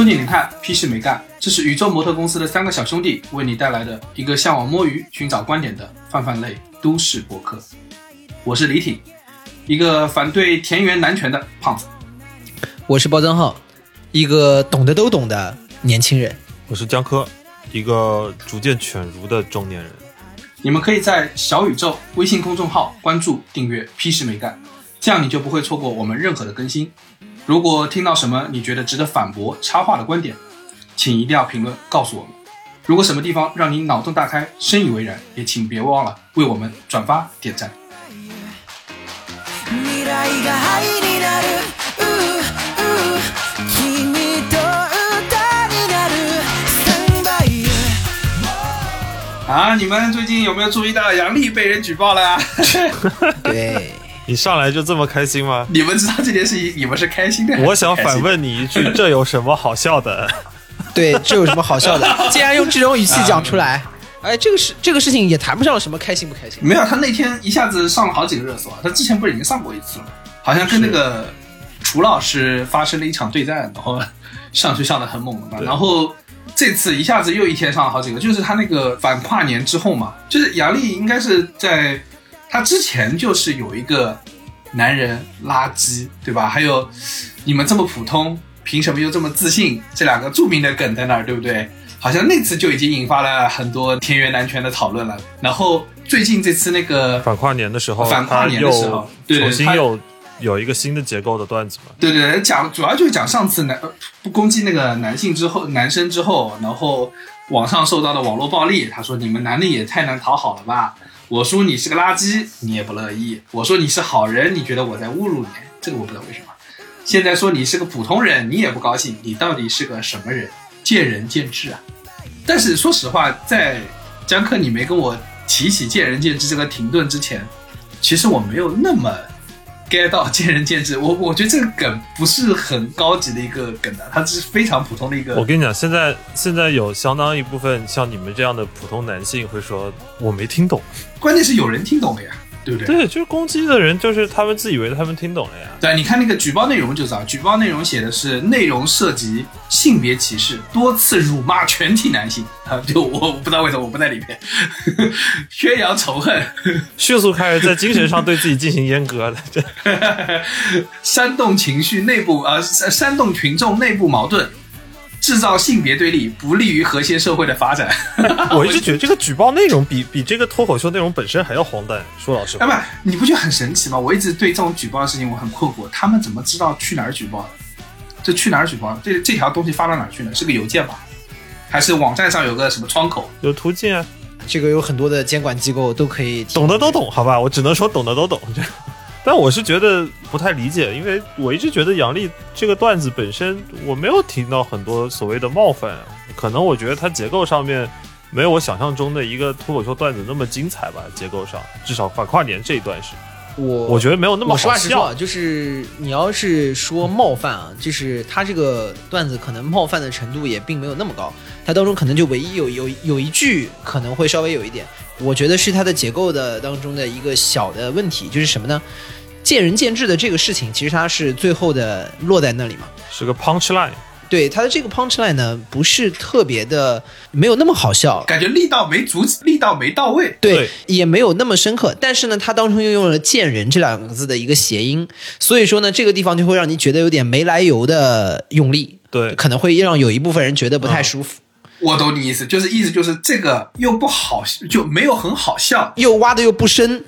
憧憬你看，屁事没干。这是宇宙模特公司的三个小兄弟为你带来的一个向往摸鱼、寻找观点的泛泛类都市博客。我是李挺，一个反对田园男权的胖子。我是包增浩，一个懂得都懂的年轻人。我是江科，一个逐渐犬儒的中年人。你们可以在小宇宙微信公众号关注、订阅“屁事没干”，这样你就不会错过我们任何的更新。如果听到什么你觉得值得反驳、插话的观点，请一定要评论告诉我们。如果什么地方让你脑洞大开、深以为然，也请别忘了为我们转发点赞。未来が灰になるうう君と歌になるスタンバイ啊，你们最近有没有注意到杨笠被人举报了啊？对， 你上来就这么开心吗？你们知道这件事情，你们是开心的我想反问你一句，这有什么好笑的？对，这有什么好笑的？竟然用这种语气讲出来，哎，这个事这个事情也谈不上什么开心不开心。没有，他那天一下子上了好几个热搜啊！他之前不是已经上过一次了吗？好像跟那个楚老师发生了一场对战，然后上去上的很猛的嘛。然后这次一下子又一天上了好几个，就是他那个反跨年之后嘛，就是杨笠应该是在他之前就是有一个男人垃圾，对吧？还有你们这么普通，凭什么又这么自信？这两个著名的梗在那儿，对不对？好像那次就已经引发了很多田园男权的讨论了。然后最近这次那个反跨年的时候，反跨年的时候他对他又重新又有一个新的结构的段子嘛？对对对，讲主要就是讲上次男呃不攻击那个男性之后，男生之后，然后网上受到的网络暴力。他说你们男的也太难讨好了吧？我说你是个垃圾，你也不乐意；我说你是好人，你觉得我在侮辱你，这个我不知道为什么。现在说你是个普通人，你也不高兴，你到底是个什么人？见仁见智啊。但是说实话，在江克你没跟我提起见仁见智这个停顿之前，其实我没有那么 get 到见仁见智。我我觉得这个梗不是很高级的一个梗啊，它只是非常普通的一个。我跟你讲，现在现在有相当一部分像你们这样的普通男性会说我没听懂。关键是有人听懂了呀，对不对？对，就是攻击的人，就是他们自以为他们听懂了呀。对，你看那个举报内容就知道，举报内容写的是内容涉及性别歧视，多次辱骂全体男性啊！就我我不知道为什么我不在里面，宣扬仇恨，迅速开始在精神上对自己进行阉割了。这煽动情绪内部呃煽煽动群众内部矛盾，制造性别对立，不利于和谐社会的发展。我一直觉得这个举报内容比比这个脱口秀内容本身还要荒诞。说老实哎，话，不，你不觉得很神奇吗？我一直对这种举报的事情我很困惑，他们怎么知道去哪儿举报的？这去哪儿举报的？这这条东西发到哪儿去呢？是个邮件吧？还是网站上有个什么窗口？有途径啊，这个有很多的监管机构都可以懂的都懂，好吧？我只能说懂的都懂。但我是觉得不太理解，因为我一直觉得杨笠这个段子本身我没有听到很多所谓的冒犯，可能我觉得它结构上面没有我想象中的一个脱口秀段子那么精彩吧。结构上，至少反跨年这一段是，我我觉得没有那么我实好笑话实说啊，。就是你要是说冒犯啊，就是他这个段子可能冒犯的程度也并没有那么高，他当中可能就唯一有有有一句可能会稍微有一点，我觉得是它的结构的当中的一个小的问题，就是什么呢？见仁见智的这个事情，其实它是最后的落在那里嘛。是个 punch line，对他的这个 punch line 呢，不是特别的，没有那么好笑，感觉力道没足，力道没到位。对，对也没有那么深刻。但是呢，他当中又用了“贱人”这两个字的一个谐音，所以说呢，这个地方就会让你觉得有点没来由的用力，对，可能会让有一部分人觉得不太舒服，我懂你意思，就是意思就是这个又不好，就没有很好笑。又挖的又不深，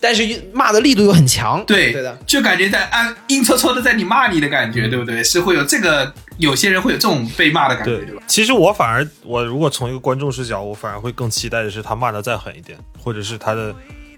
但是骂的力度又很强。对，对的，就感觉在暗阴戳戳的在你骂你的感觉，对不对？是会有这个，有些人会有这种被骂的感觉，对对吧？其实我反而，我如果从一个观众视角，我反而会更期待的是他骂的再狠一点，或者是他的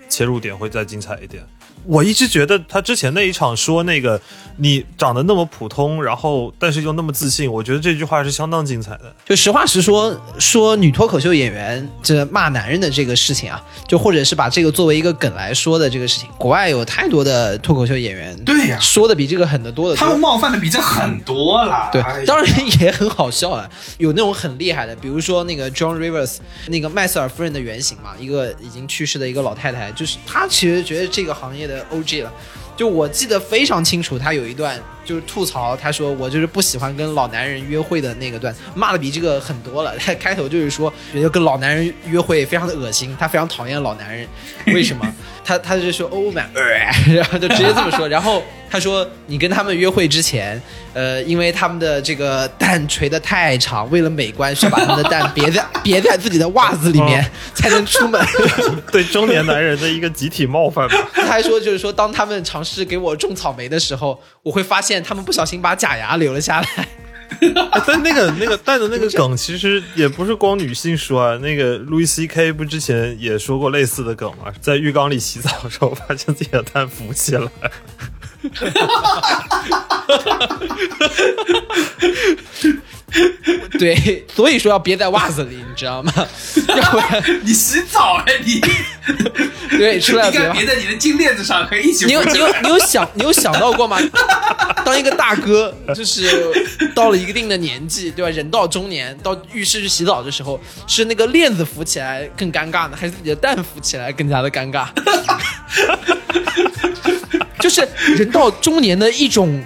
切入点会再精彩一点。我一直觉得他之前那一场说那个你长得那么普通，然后但是又那么自信，我觉得这句话是相当精彩的。就实话实说，说女脱口秀演员这骂男人的这个事情啊，就或者是把这个作为一个梗来说的这个事情，国外有太多的脱口秀演员，对呀说的比这个狠的多的多。他们冒犯的比这狠多了。对哎，当然也很好笑啊，有那种很厉害的，比如说那个 John Rivers，那个麦瑟尔夫人的原型嘛，一个已经去世的一个老太太，就是她其实觉得这个行业的 OG 了。就我记得非常清楚，他有一段就是吐槽，他说我就是不喜欢跟老男人约会的那个段，骂的比这个很多了。他 开头就是说觉得跟老男人约会非常的恶心，他非常讨厌老男人，为什么？他他就说 Oh my，然后就直接这么说。然后他说你跟他们约会之前，呃，因为他们的这个蛋垂的太长，为了美观，需要把他们的蛋别在别在自己的袜子里面、才能出门。对中年男人的一个集体冒犯吧。他还说，就是说，当他们尝试给我种草莓的时候，我会发现他们不小心把假牙留了下来。但那个那个带的那个梗，其实也不是光女性说啊。那个路易 C K 不之前也说过类似的梗吗？在浴缸里洗澡的时候，发现自己的蛋浮起来。对，所以说要憋在袜子里，你知道吗？要不然，你洗澡哎，你 对，出来应别袜该别在你的金链子上，可以一起你有你有你有想你有想到过吗？当一个大哥，就是到了一定的年纪，对吧？人到中年，到浴室去洗澡的时候，是那个链子浮起来更尴尬呢，还是自己的蛋浮起来更加的尴尬？就是人到中年的一种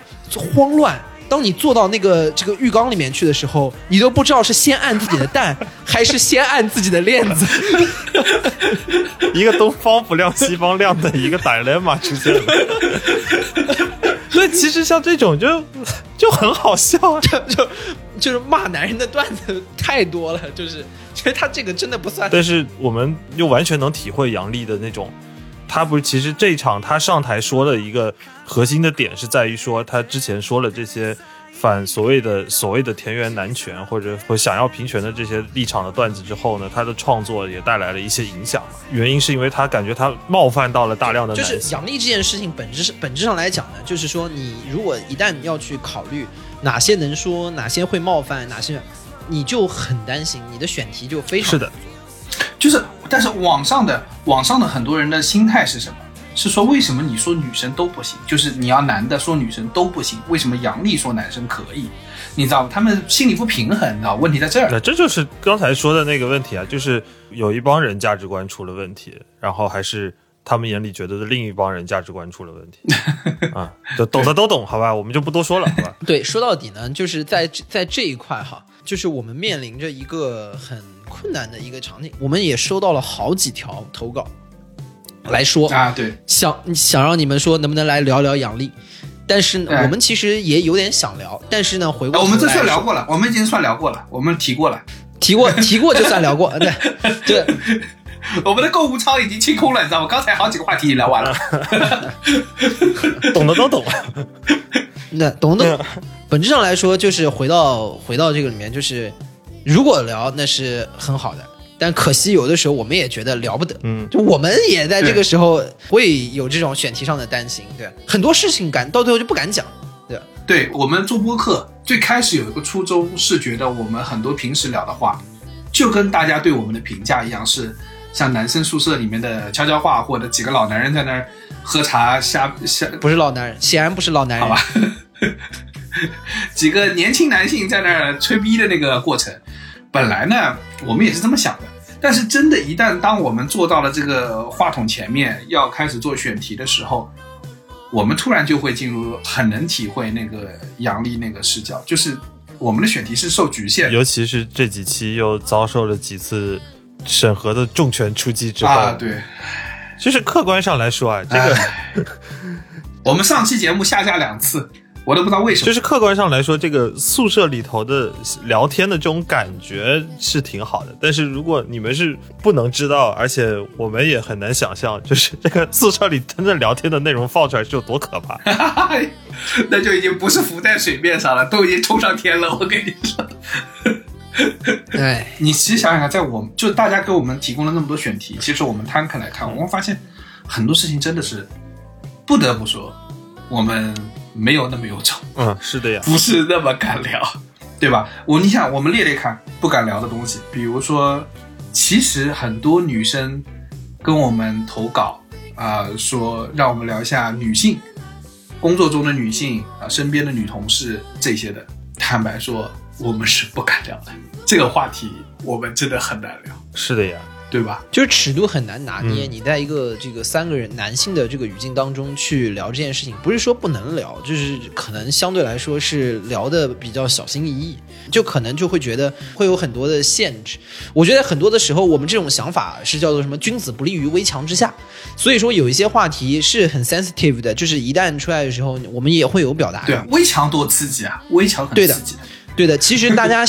慌乱。当你坐到那个这个浴缸里面去的时候，你都不知道是先按自己的蛋，还是先按自己的链子。一个东方不亮西方亮的一个 dilemma 出现了。所以其实像这种就就很好笑啊。就就是骂男人的段子太多了，就是其实他这个真的不算但是我们又完全能体会杨笠的那种，他不是其实这一场他上台说的一个核心的点是在于说他之前说了这些反所谓的所谓的田园男权或者或想要平权的这些立场的段子之后呢，他的创作也带来了一些影响嘛。原因是因为他感觉他冒犯到了大量的就是。杨笠这件事情本质是本质上来讲呢，就是说你如果一旦要去考虑哪些能说，哪些会冒犯，哪些你就很担心，你的选题就非常是的，就是，但是网上的网上的很多人的心态是什么？是说为什么你说女生都不行？就是你要男的说女生都不行，为什么杨笠说男生可以？你知道吗？他们心里不平衡，你知道问题在这儿。那这就是刚才说的那个问题啊，就是有一帮人价值观出了问题，然后还是他们眼里觉得的另一帮人价值观出了问题 啊，就懂的都懂，好吧，我们就不多说了，好吧？对，说到底呢，就是在在这一块哈，就是我们面临着一个很困难的一个场景，我们也收到了好几条投稿来说，啊，对，想想让你们说能不能来聊聊杨笠，但是我们其实也有点想聊，但是呢，回过我们这算聊过了，我们已经算聊过了，我们提过了，提过提过就算聊过，对对，我们的购物仓已经清空了，你知道吗？刚才好几个话题已经聊完了。懂的都懂。那懂懂。本质上来说，就是回到回到这个里面，就是如果聊那是很好的，但可惜有的时候我们也觉得聊不得，嗯，就我们也在这个时候会有这种选题上的担心，对，很多事情敢到最后就不敢讲，对，对我们做播客，最开始有一个初衷是觉得我们很多平时聊的话，就跟大家对我们的评价一样，是像男生宿舍里面的悄悄话，或者几个老男人在那儿喝茶瞎瞎，不是老男人，显然不是老男人，好吧，几个年轻男性在那儿吹逼的那个过程。本来呢，我们也是这么想的，但是真的，一旦当我们坐到了这个话筒前面，要开始做选题的时候，我们突然就会进入很能体会那个杨笠那个视角，就是我们的选题是受局限的。尤其是这几期又遭受了几次审核的重拳出击之后，啊，对。就是客观上来说啊，这个、哎我们上期节目下架两次，我都不知道为什么。就是客观上来说，这个宿舍里头的聊天的这种感觉是挺好的。但是如果你们是不能知道，而且我们也很难想象，就是这个宿舍里真正聊天的内容放出来是有多可怕。那就已经不是浮在水面上了，都已经冲上天了。我跟你说，对，你其实想想看，在我们就大家给我们提供了那么多选题，其实我们摊开来看，我们发现很多事情真的是不得不说，我们没有那么有种，嗯，是的呀，不是那么敢聊，对吧？我你想，我们列列看不敢聊的东西，比如说，其实很多女生跟我们投稿啊、说让我们聊一下女性工作中的女性啊、身边的女同事这些的。坦白说，我们是不敢聊的，这个话题我们真的很难聊。是的呀。对吧？就是尺度很难拿捏。嗯你在一个这个三个人男性的这个语境当中去聊这件事情，不是说不能聊，就是可能相对来说是聊的比较小心翼翼，就可能就会觉得会有很多的限制。我觉得很多的时候，我们这种想法是叫做什么“君子不立于危墙之下”，所以说有一些话题是很 sensitive 的，就是一旦出来的时候，我们也会有表达。对啊，危墙多刺激啊！危墙很刺激的。对的，对的其实大家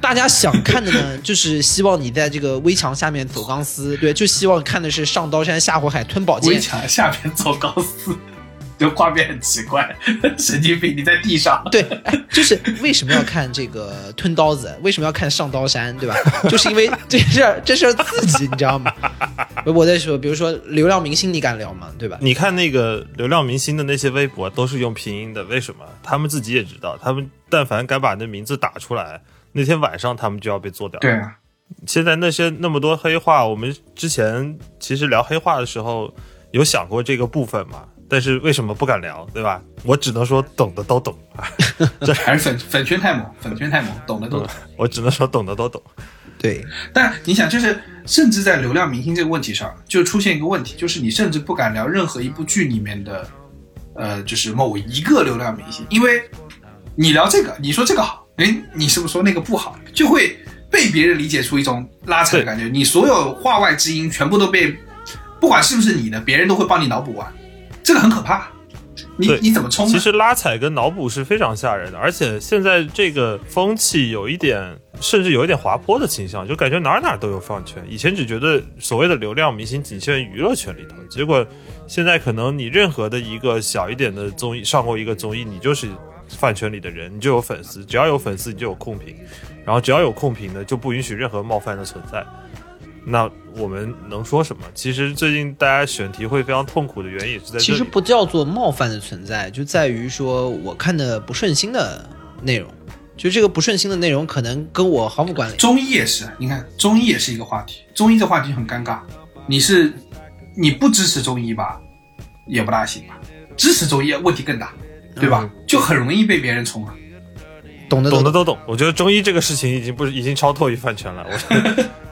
大家想看的呢，就是希望你在这个危墙下面走钢丝，对，就希望看的是上刀山下火海吞宝剑，危。墙下面走钢丝，就画面很奇怪，神经病！你在地上，对，哎，就是为什么要看这个吞刀子？为什么要看上刀山？对吧？就是因为这事儿这事儿刺激，你知道吗？我在说，比如说流量明星，你敢聊吗？对吧？你看那个流量明星的那些微博都是用拼音的，为什么？他们自己也知道，他们但凡敢把那名字打出来，那天晚上他们就要被做掉。对，啊，现在那些那么多黑话，我们之前其实聊黑话的时候有想过这个部分嘛？但是为什么不敢聊，对吧？我只能说懂的都懂啊，还是粉粉圈太猛，粉圈太猛，懂的都懂。我只能说懂的都懂。对，但你想，就是甚至在流量明星这个问题上，就出现一个问题，就是你甚至不敢聊任何一部剧里面的，呃，就是某一个流量明星，因为你聊这个，你说这个好，哎，你是不是说那个不好，就会被别人理解出一种拉扯的感觉，你所有话外之音全部都被，不管是不是你的，别人都会帮你脑补完，这个很可怕。你你怎么冲？其实拉踩跟脑补是非常吓人的，而且现在这个风气有一点，甚至有一点滑坡的倾向，就感觉哪儿哪儿都有饭圈。以前只觉得所谓的流量明星仅限于娱乐圈里头，结果现在可能你任何的一个小一点的综艺上过一个综艺，你就是饭圈里的人，你就有粉丝，只要有粉丝你就有控评，然后只要有控评的就不允许任何冒犯的存在。那我们能说什么？其实最近大家选题会非常痛苦的原因也是在。其实不叫做冒犯的存在，就在于说我看的不顺心的内容，就这个不顺心的内容可能跟我毫无关联。中医也是，你看中医也是一个话题，中医这话题很尴尬。你是你不支持中医吧，也不大行吧；支持中医问题更大，对吧？就很容易被别人冲啊。懂的懂懂的都懂。我觉得中医这个事情已经不是已经超脱于饭圈了。我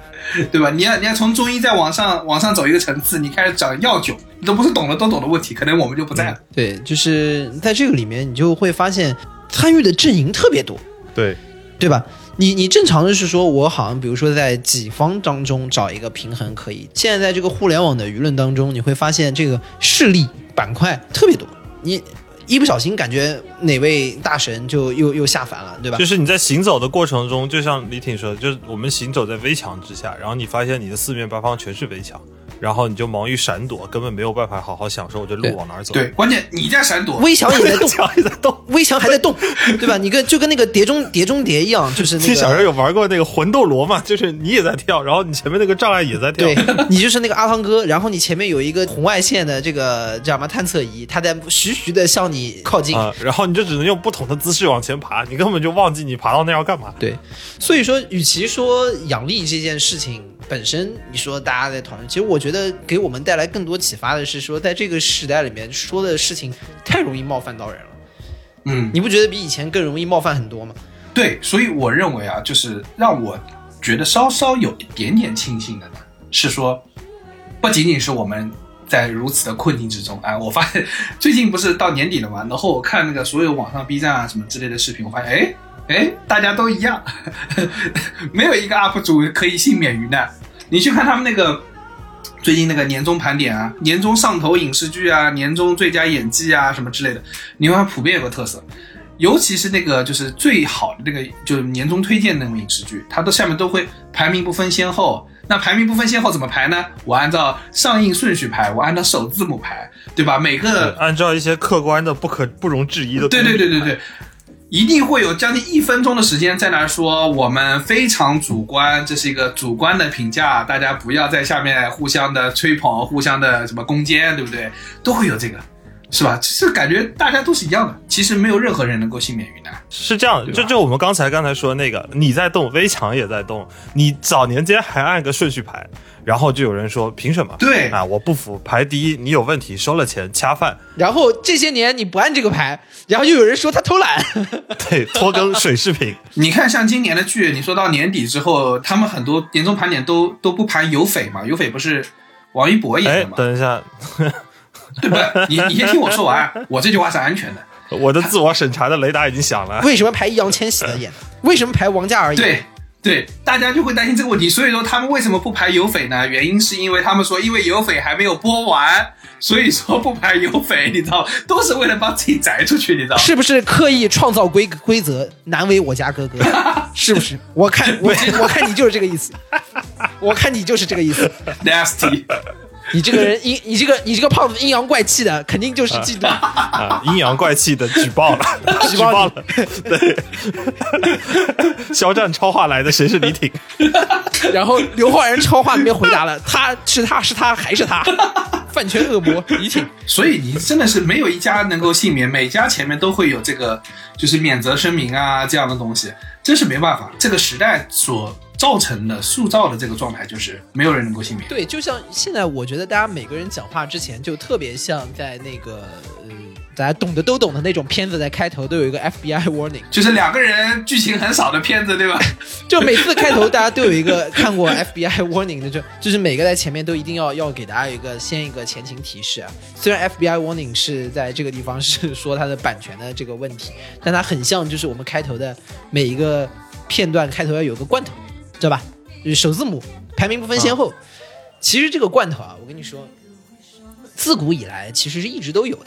对吧？你要你要从中医再往上往上走一个层次，你开始讲药酒，你都不是懂的都懂的问题，可能我们就不在了。对，就是在这个里面，你就会发现参与的阵营特别多，对对吧？你你正常的是说，我好像比如说在己方当中找一个平衡可以。现在在这个互联网的舆论当中，你会发现这个势力板块特别多，你一不小心感觉哪位大神就又又下凡了，对吧就？是你在行走的过程中，就像李挺说，就是我们行走在危墙之下，然后你发现你的四面八方全是围墙，然后你就忙于闪躲，根本没有办法好好享受这对路往哪儿走。对，，关键你在闪躲，危墙也在动，墙也在动。危墙还在动，对吧？你跟就跟那个碟中碟中谍一样，就是那个小时候。有玩过那个魂斗罗嘛？就是你也在跳，然后你前面那个障碍也在跳。对 你就是那个阿汤哥，然后你前面有一个红外线的这个叫什么探测仪，它在徐徐的向你靠近。啊、然后你就只能用不同的姿势往前爬，你根本就忘记你爬到那要干嘛。对，所以说，与其说养力这件事情本身，你说大家在讨论，其实我觉得给我们带来更多启发的是说，在这个时代里面说的事情太容易冒犯到人了。嗯，你不觉得比以前更容易冒犯很多吗？对，所以我认为啊，就是让我觉得稍稍有一点点庆幸的呢，是说，不仅仅是我们在如此的困境之中，哎，我发现最近不是到年底了嘛，然后我看那个所有网上 B 站啊什么之类的视频，我发现，哎哎，大家都一样，没有一个 UP 主可以幸免于难。你去看他们那个。最近那个年终盘点啊，年终上头影视剧啊，年终最佳演技啊，什么之类的，你会发现普遍有个特色，尤其是那个就是最好的那个就是年终推荐那种影视剧，它都下面都会排名不分先后。那排名不分先后怎么排呢？我按照上映顺序排，我按照首字母排，对吧？每个按照一些客观的、不可不容置疑的，对对对对对，一定会有将近一分钟的时间在那说我们非常主观，这是一个主观的评价，大家不要在下面互相的吹捧、互相的什么攻坚，对不对？都会有这个。是吧？这感觉大家都是一样的，其实没有任何人能够幸免于难。是这样，对吧就就我们刚才刚才说那个，你在动，微强也在动，你早年间还按个顺序排，然后就有人说凭什么？对啊，我不服，排第一，你有问题，收了钱恰饭，然后这些年你不按这个排，然后又有人说他偷懒，对，拖更水视频，你看，像今年的剧，你说到年底之后，他们很多年终盘点都都不盘有匪嘛？有匪不是王一博演哎的，吗？等一下，对不对？你你先听我说完，我这句话是安全的。我的自我审查的雷达已经响了。为什么排易烊千玺的演？为什么排王嘉尔演？对对，大家就会担心这个问题。所以说，他们为什么不排有匪呢？原因是因为他们说，因为有匪还没有播完，所以说不排有匪，你知道，都是为了把自己摘出去，你知道。是不是刻意创造规规则，难为我家哥哥？是不是？我看我我看你就是这个意思，我看你就是这个意思。nasty，你这个人阴，你这个你这个胖子阴阳怪气的，肯定就是嫉妒。啊，阴阳怪气的举报了，举报报了，对，肖战超话来的，谁是李挺？然后刘昊然超话里面回答了，他是他是他还是他，饭圈恶魔李挺。所以你真的是没有一家能够幸免，每家前面都会有这个就是免责声明啊这样的东西，真是没办法，这个时代所造成的塑造的这个状态就是没有人能够幸免。对，就像现在，我觉得大家每个人讲话之前，就特别像在那个呃，大家懂的都懂的那种片子，在开头都有一个 FBI warning，就是两个人剧情很少的片子，对吧？就每次开头大家都有一个看过 FBI warning 的，就就是每个在前面都一定要要给大家一个先一个前情提示啊。虽然 FBI warning 是在这个地方是说它的版权的这个问题，但它很像就是我们开头的每一个片段开头要有个罐头，知道吧？就是首字母排名不分先后。其实这个罐头啊，我跟你说，自古以来其实是一直都有的。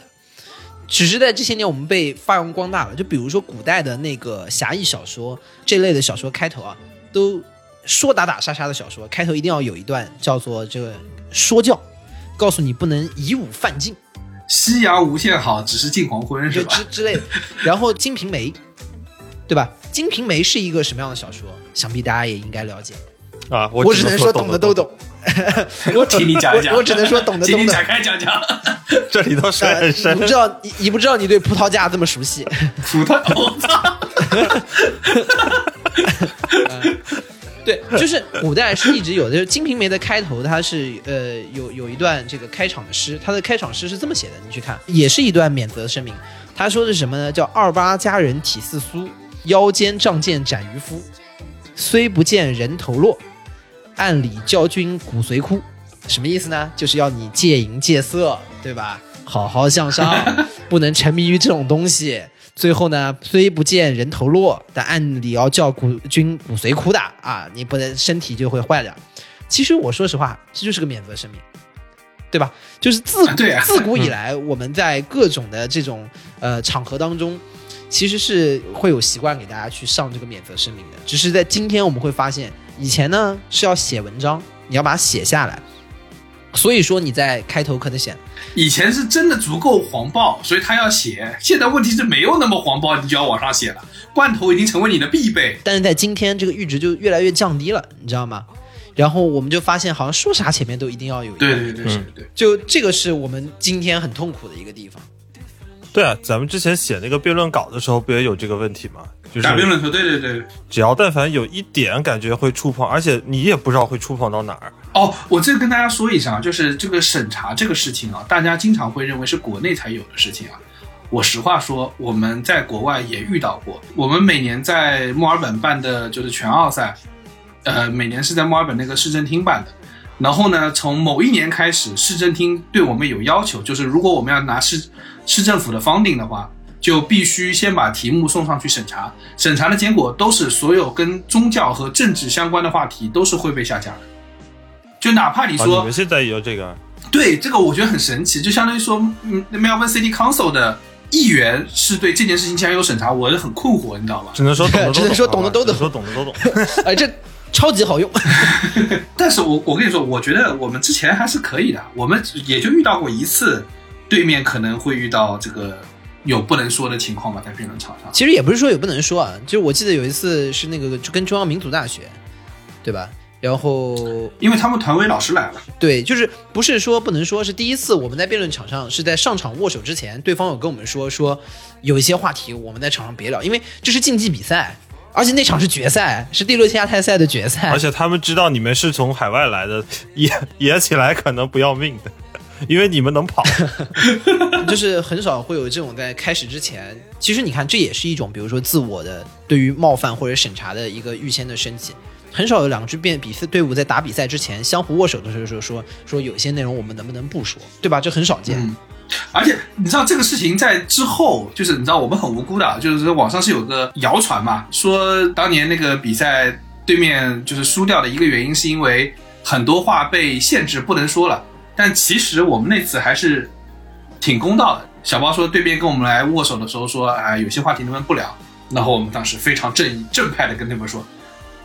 只是在这些年我们被发扬光大了。就比如说古代的那个侠义小说这类的小说开头啊，都说打打杀杀的小说开头一定要有一段叫做这个说教，告诉你不能以武犯禁，夕阳无限好，只是近黄昏，是就吧？之之类的。然后《金瓶梅》，对吧？《金瓶梅》是一个什么样的小说？想必大家也应该了解。啊，我我只能说懂懂的都懂，我听你讲一讲，我我只能说懂的懂的请你展开讲讲。这里头水呃，很深你不。知道，你你不知道你对葡萄架这么熟悉。葡萄，我操！对，就是古代是一直有的，就《金瓶梅》的开头，它是呃有有一段这个开场的诗，它的开场诗是这么写的，你去看，也是一段免责声明。他说的是什么呢？叫二八佳人体似酥，腰间仗剑斩渔夫，虽不见人头落，暗里教君骨髓枯。什么意思呢？就是要你戒淫戒色，对吧？好好向上，不能沉迷于这种东西。最后呢，虽不见人头落，但暗里要叫骨君骨髓枯的啊！你不能身体就会坏掉。其实我说实话，这就是个免责声明，对吧？就是自古、自古以来，我们在各种的这种呃场合当中，其实是会有习惯给大家去上这个免责声明的。只是在今天我们会发现，以前呢是要写文章，你要把它写下来，所以说你在开头可能写以前是真的足够黄暴，所以他要写。现在问题是没有那么黄暴，你就要往上写了。罐头已经成为你的必备。但是在今天这个阈值就越来越降低了，你知道吗？然后我们就发现，好像说啥前面都一定要有一个，对对对。就这个是我们今天很痛苦的一个地方。对啊，咱们之前写那个辩论稿的时候，不也有这个问题吗？就是打辩论说，对对对。只要但凡有一点感觉会触碰，而且你也不知道会触碰到哪儿。哦，我这个跟大家说一下啊，就是这个审查这个事情啊，大家经常会认为是国内才有的事情啊。我实话说，我们在国外也遇到过。我们每年在墨尔本办的就是全奥赛，呃，每年是在墨尔本那个市政厅办的。然后呢，从某一年开始，市政厅对我们有要求，就是如果我们要拿市市政府的 funding 的话，就必须先把题目送上去审查。审查的结果都是所有跟宗教和政治相关的话题都是会被下架的。就哪怕你啊，说、你们现在也有这个？对这个，我觉得很神奇，就相当于说，嗯，Melbourne City Council 的议员是对这件事情竟然有审查，我是很困惑，你知道吧？只能说懂的都懂，只能说懂的都懂说懂的都懂。哎，这超级好用。但是我我跟你说，我觉得我们之前还是可以的，我们也就遇到过一次，对面可能会遇到这个有不能说的情况吧，在辩论场上。其实也不是说有不能说啊，就是我记得有一次是那个就跟中央民族大学，对吧？然后因为他们团委老师来了，对，就是不是说不能说是第一次，我们在辩论场上是在上场握手之前，对方有跟我们说说有一些话题我们在场上别聊，因为这是竞技比赛，而且那场是决赛，是第六届亚太赛的决赛而，且他们知道你们是从海外来的，野野起来可能不要命的，因为你们能跑。就是很少会有这种在开始之前，其实你看这也是一种，比如说自我的对于冒犯或者审查的一个预先的升级。很少有两支辩比赛队伍在打比赛之前相互握手的时候说说说有些内容我们能不能不说，对吧？这很少见。嗯，而且你知道这个事情在之后，就是你知道我们很无辜的啊，就是说网上是有个谣传嘛，说当年那个比赛对面就是输掉的一个原因是因为很多话被限制不能说了，但其实我们那次还是挺公道的。小包说对面跟我们来握手的时候说，啊、有些话题能不能不聊？然后我们当时非常正义正派的跟他们说，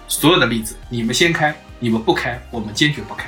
所有的例子你们先开，你们不开，我们坚决不开。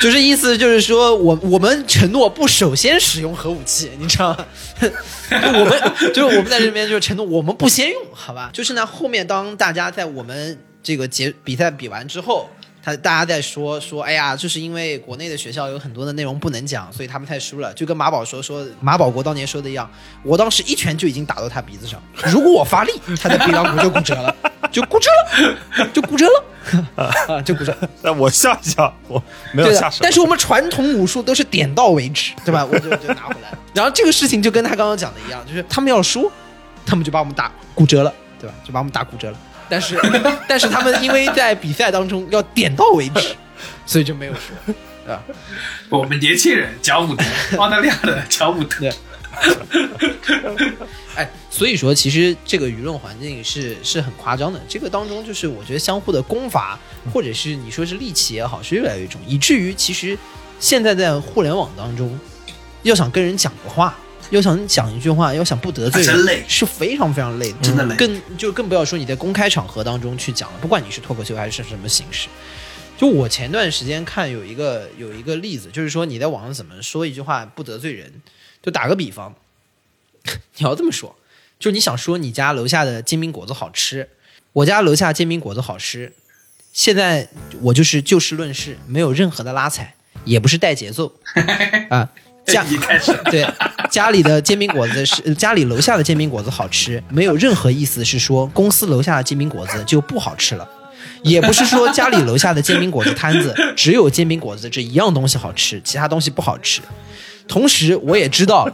就是意思就是说我我们承诺不首先使用核武器，你知道吗？我们就是我们在这边就是承诺我们不先用，好吧？就是呢后面当大家在我们这个结比赛比完之后。他大家在说说，哎呀，就是因为国内的学校有很多的内容不能讲，所以他们太输了。就跟马宝说说马保国当年说的一样，我当时一拳就已经打到他鼻子上，如果我发力，他的鼻梁骨就骨折了，就骨折了，就骨折了，啊，就骨折。那我笑一笑，我没有下手。，但是我们传统武术都是点到为止，对吧？我就就拿回来了。然后这个事情就跟他刚刚讲的一样，就是他们要输，他们就把我们打骨折了，对吧？就把我们打骨折了。但是 但是他们因为在比赛当中要点到为止，所以就没有说，对吧？我们年轻人讲武德，澳大利亚的讲武德。对哎，所以说其实这个舆论环境是是很夸张的。这个当中就是我觉得相互的攻伐，或者是你说是戾气也好，是越来越重，以至于其实现在在互联网当中，要想跟人讲个话，要想讲一句话，要想不得罪人，真累是非常非常累的，真的累更就更不要说你在公开场合当中去讲了，不管你是脱口秀还是什么形式。就我前段时间看有一个有一个例子，就是说你在网上怎么说一句话不得罪人，就打个比方，你要这么说，就是你想说你家楼下的煎饼果子好吃，我家楼下煎饼果子好吃，现在我就是就事论事，没有任何的拉踩，也不是带节奏 啊。家一开始 对 家里的煎饼果子是家里楼下的煎饼果子好吃，没有任何意思是说公司楼下的煎饼果子就不好吃了。也不是说家里楼下的煎饼果子摊子只有煎饼果子这一样东西好吃，其他东西不好吃。同时，我也知道，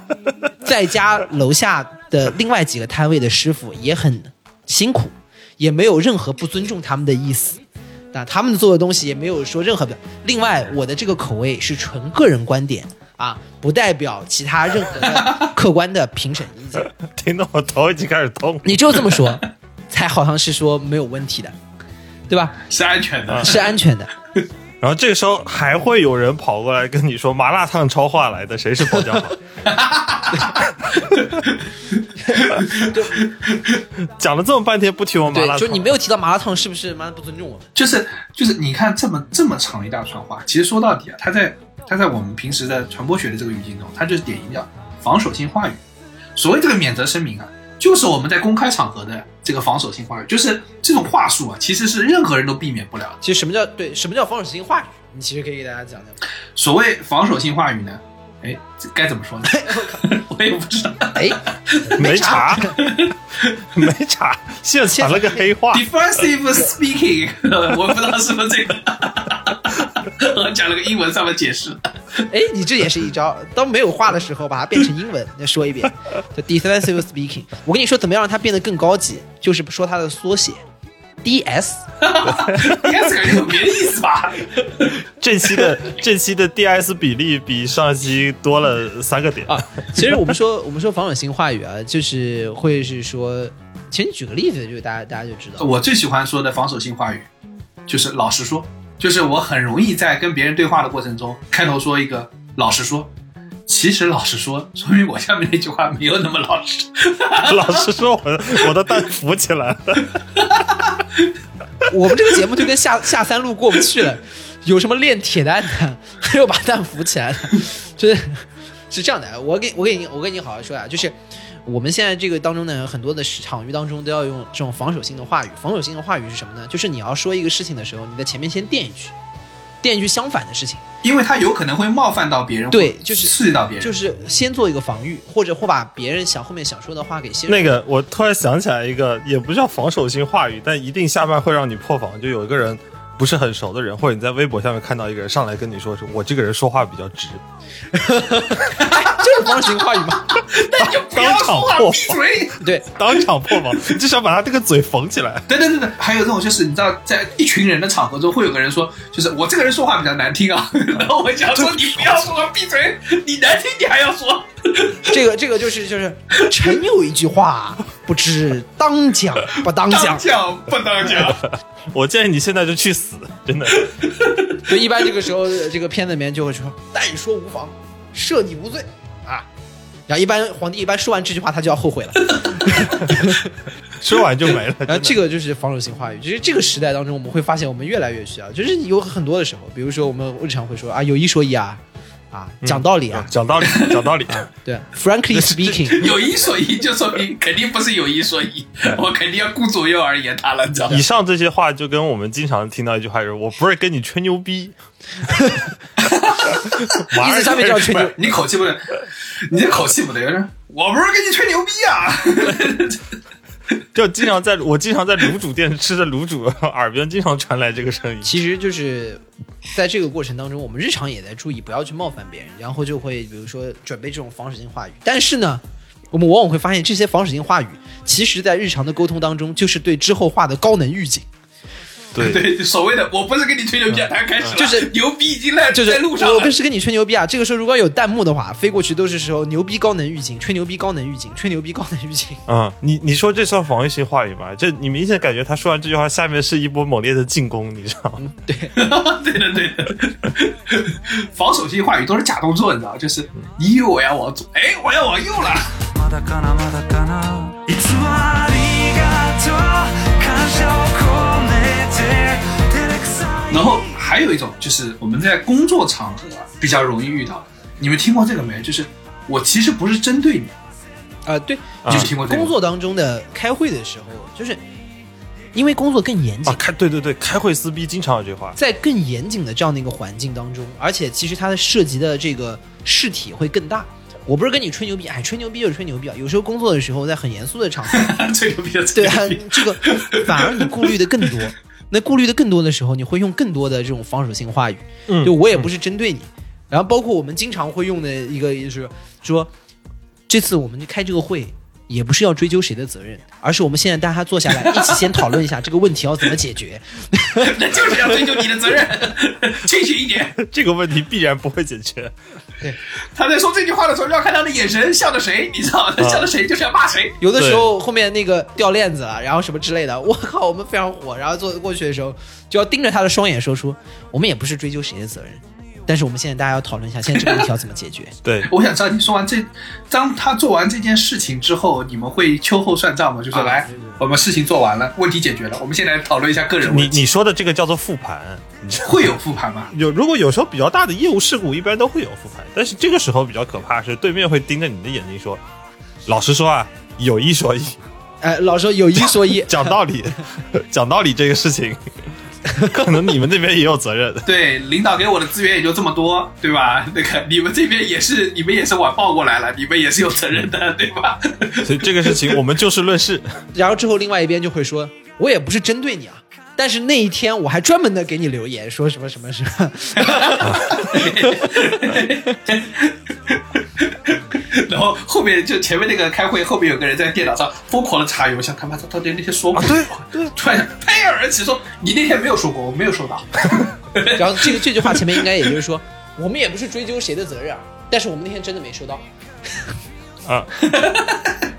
在家楼下的另外几个摊位的师傅也很辛苦，也没有任何不尊重他们的意思。那他们做的东西也没有说任何的。另外，我的这个口味是纯个人观点啊，不代表其他任何的 客观的评审意见。听得我头已经开始痛。你就这么说，才好像是说没有问题的，对吧？是安全的，是安全的。然后这个时候还会有人跑过来跟你说麻辣烫超话来的，谁是包浆好？讲了这么半天不提我麻辣，烫，就你没有提到麻辣烫，是不是妈的不尊重我们？就是就是你看这么这么长一大串话，其实说到底啊，他在他在我们平时的传播学的这个语境中，它就是典型叫防守性话语。所谓这个免责声明啊，就是我们在公开场合的这个防守性话语，就是这种话术啊，其实是任何人都避免不了的。其实什么叫对？什么叫防守性话语？你其实可以给大家讲讲。所谓防守性话语呢，哎，这该怎么说呢？我也不知道。哎，没查，没查，现藏了个黑话。Defensive speaking，我不知道是不是这个。我讲了个英文上面解释。哎，你这也是一招。当没有话的时候，把它变成英文，再说一遍，就 defensive speaking。我跟你说，怎么样让它变得更高级？就是说它的缩写，DS。应该是感觉有别的意思吧？这期的这期的 DS 比例比上一期多了三个点啊，其实我们说 我们说防守性话语啊，就是会是说，其实你举个例子，就大家大家就知道。我最喜欢说的防守性话语，就是老实说，就是我很容易在跟别人对话的过程中，开头说一个老实说。其实老实说，说明我下面那句话没有那么老实。老实说，我我的蛋浮起来了。我们这个节目就跟下下三路过不去了，有什么炼铁蛋的，还有把蛋扶起来的，就是是这样的。我给我给你我给你好好说啊，就是我们现在这个当中呢，很多的场域当中都要用这种防守性的话语。防守性的话语是什么呢？就是你要说一个事情的时候，你在前面先垫一句，垫一句相反的事情，因为他有可能会冒犯到别人，对就是刺激到别人，就是先做一个防御，或者或把别人想后面想说的话给先那个，我突然想起来一个，也不叫防守性话语，但一定下半会让你破防。就有一个人不是很熟的人，或者你在微博下面看到一个人上来跟你说，是我这个人说话比较直，这是防守性话语吗？那你就不要说话，当场破闭嘴。对，当场破防，你就想把他这个嘴缝起来。对对对对，还有这种就是你知道，在一群人的场合中，会有个人说，就是我这个人说话比较难听啊，然后我想说你不要说话，闭嘴，你难听你还要说，这个这个就是就是臣有一句话，不知当讲不当当讲。讲不当讲。我建议你现在就去死，真的。就一般这个时候，这个片子里面就会说“但说无妨，赦你无罪”啊。然后一般皇帝一般说完这句话，他就要后悔了。说完就没了。然后这个就是防守性话语，就是这个时代当中，我们会发现我们越来越需要，就是有很多的时候，比如说我们日常会说啊，有一说一啊，啊，讲道理啊，讲道理，讲道理。对，frankly speaking，有一说一，就说明肯定不是有一说一，我肯定要顾左右而言他了，你知道吗以？上这些话就跟我们经常听到一句话，就是我不是跟你吹牛逼，意思下面就要吹牛。你口气不对，你这口气不对，我不是跟你吹牛逼啊。就经常在我经常在卤煮店吃的卤煮，耳边经常传来这个声音。其实就是在这个过程当中，我们日常也在注意不要去冒犯别人，然后就会比如说准备这种防守性话语。但是呢，我们往往会发现这些防守性话语，其实在日常的沟通当中，就是对之后话的高能预警。对，对，所谓的我不是跟你吹牛逼啊，他开始了就是牛逼已经在就是在路上了我不。是跟你吹牛逼啊！这个时候如果有弹幕的话，飞过去都是时候牛逼高能预警，吹牛逼高能预警，吹牛逼高能预警。嗯，你你说这算防御性话语吗？这你明显感觉他说完这句话，下面是一波猛烈的进攻，你知道吗？对，对的对的，防守性话语都是假动作，你知道，就是咦我要往左，哎我要往右了。まだかなまだかないつもありがとう感謝を込めて照れくさい 然后还有一种就是我们在工作场合比较容易遇到的，你们听过这个没？就是我其实不是针对你，啊、对，啊就是听过这个工作当中的开会的时候，就是因为工作更严谨啊，，开对对对，开会撕逼经常有这句话。在更严谨的这样的一个环境当中，而且其实它的涉及的这个事体会更大。我不是跟你吹牛逼，哎，吹牛逼就是吹牛逼啊。有时候工作的时候，在很严肃的场合，这个比较对啊，这个反而你顾虑的更多。那顾虑的更多的时候，你会用更多的这种防守性话语。嗯就我也不是针对你，然后包括我们经常会用的一个，就是说，这次我们开这个会，也不是要追究谁的责任，而是我们现在大家坐下来一起先讨论一下这个问题要怎么解决。那就是要追究你的责任，清醒一点。这个问题必然不会解决。对他在说这句话的时候，要看他的眼神向着谁，你知道，他向着谁就是要骂谁。有的时候后面那个掉链子了，然后什么之类的，我靠，我们非常火，然后坐过去的时候就要盯着他的双眼说出，我们也不是追究谁的责任，但是我们现在大家要讨论一下，现在这个问题要怎么解决。对，我想知道你说完这，当他做完这件事情之后，你们会秋后算账吗？就说啊来，我们事情做完了，问题解决了，我们现在讨论一下个人你问题。你你说的这个叫做复盘。会有复盘吗？有如果有时候比较大的业务事故，一般都会有复盘，但是这个时候比较可怕是对面会盯着你的眼睛说：“老实说啊，有一说一，哎，老说有一说一，讲道理，讲道理这个事情，可能你们那边也有责任。对，领导给我的资源也就这么多，对吧？那个你们这边也是，你们也是晚报过来了，你们也是有责任的，对吧？所以这个事情我们就事论事。然后之后另外一边就会说，我也不是针对你啊。但是那一天我还专门的给你留言，说什么什么什么，然后后面就前面那个开会，后面有个人在电脑上疯狂的查邮箱，他妈他到底那天说过啊什么？对，突然拍案而起说：“你那天没有说过，我没有收到。然后这个这句话前面应该也就是说，我们也不是追究谁的责任啊，但是我们那天真的没收到。啊。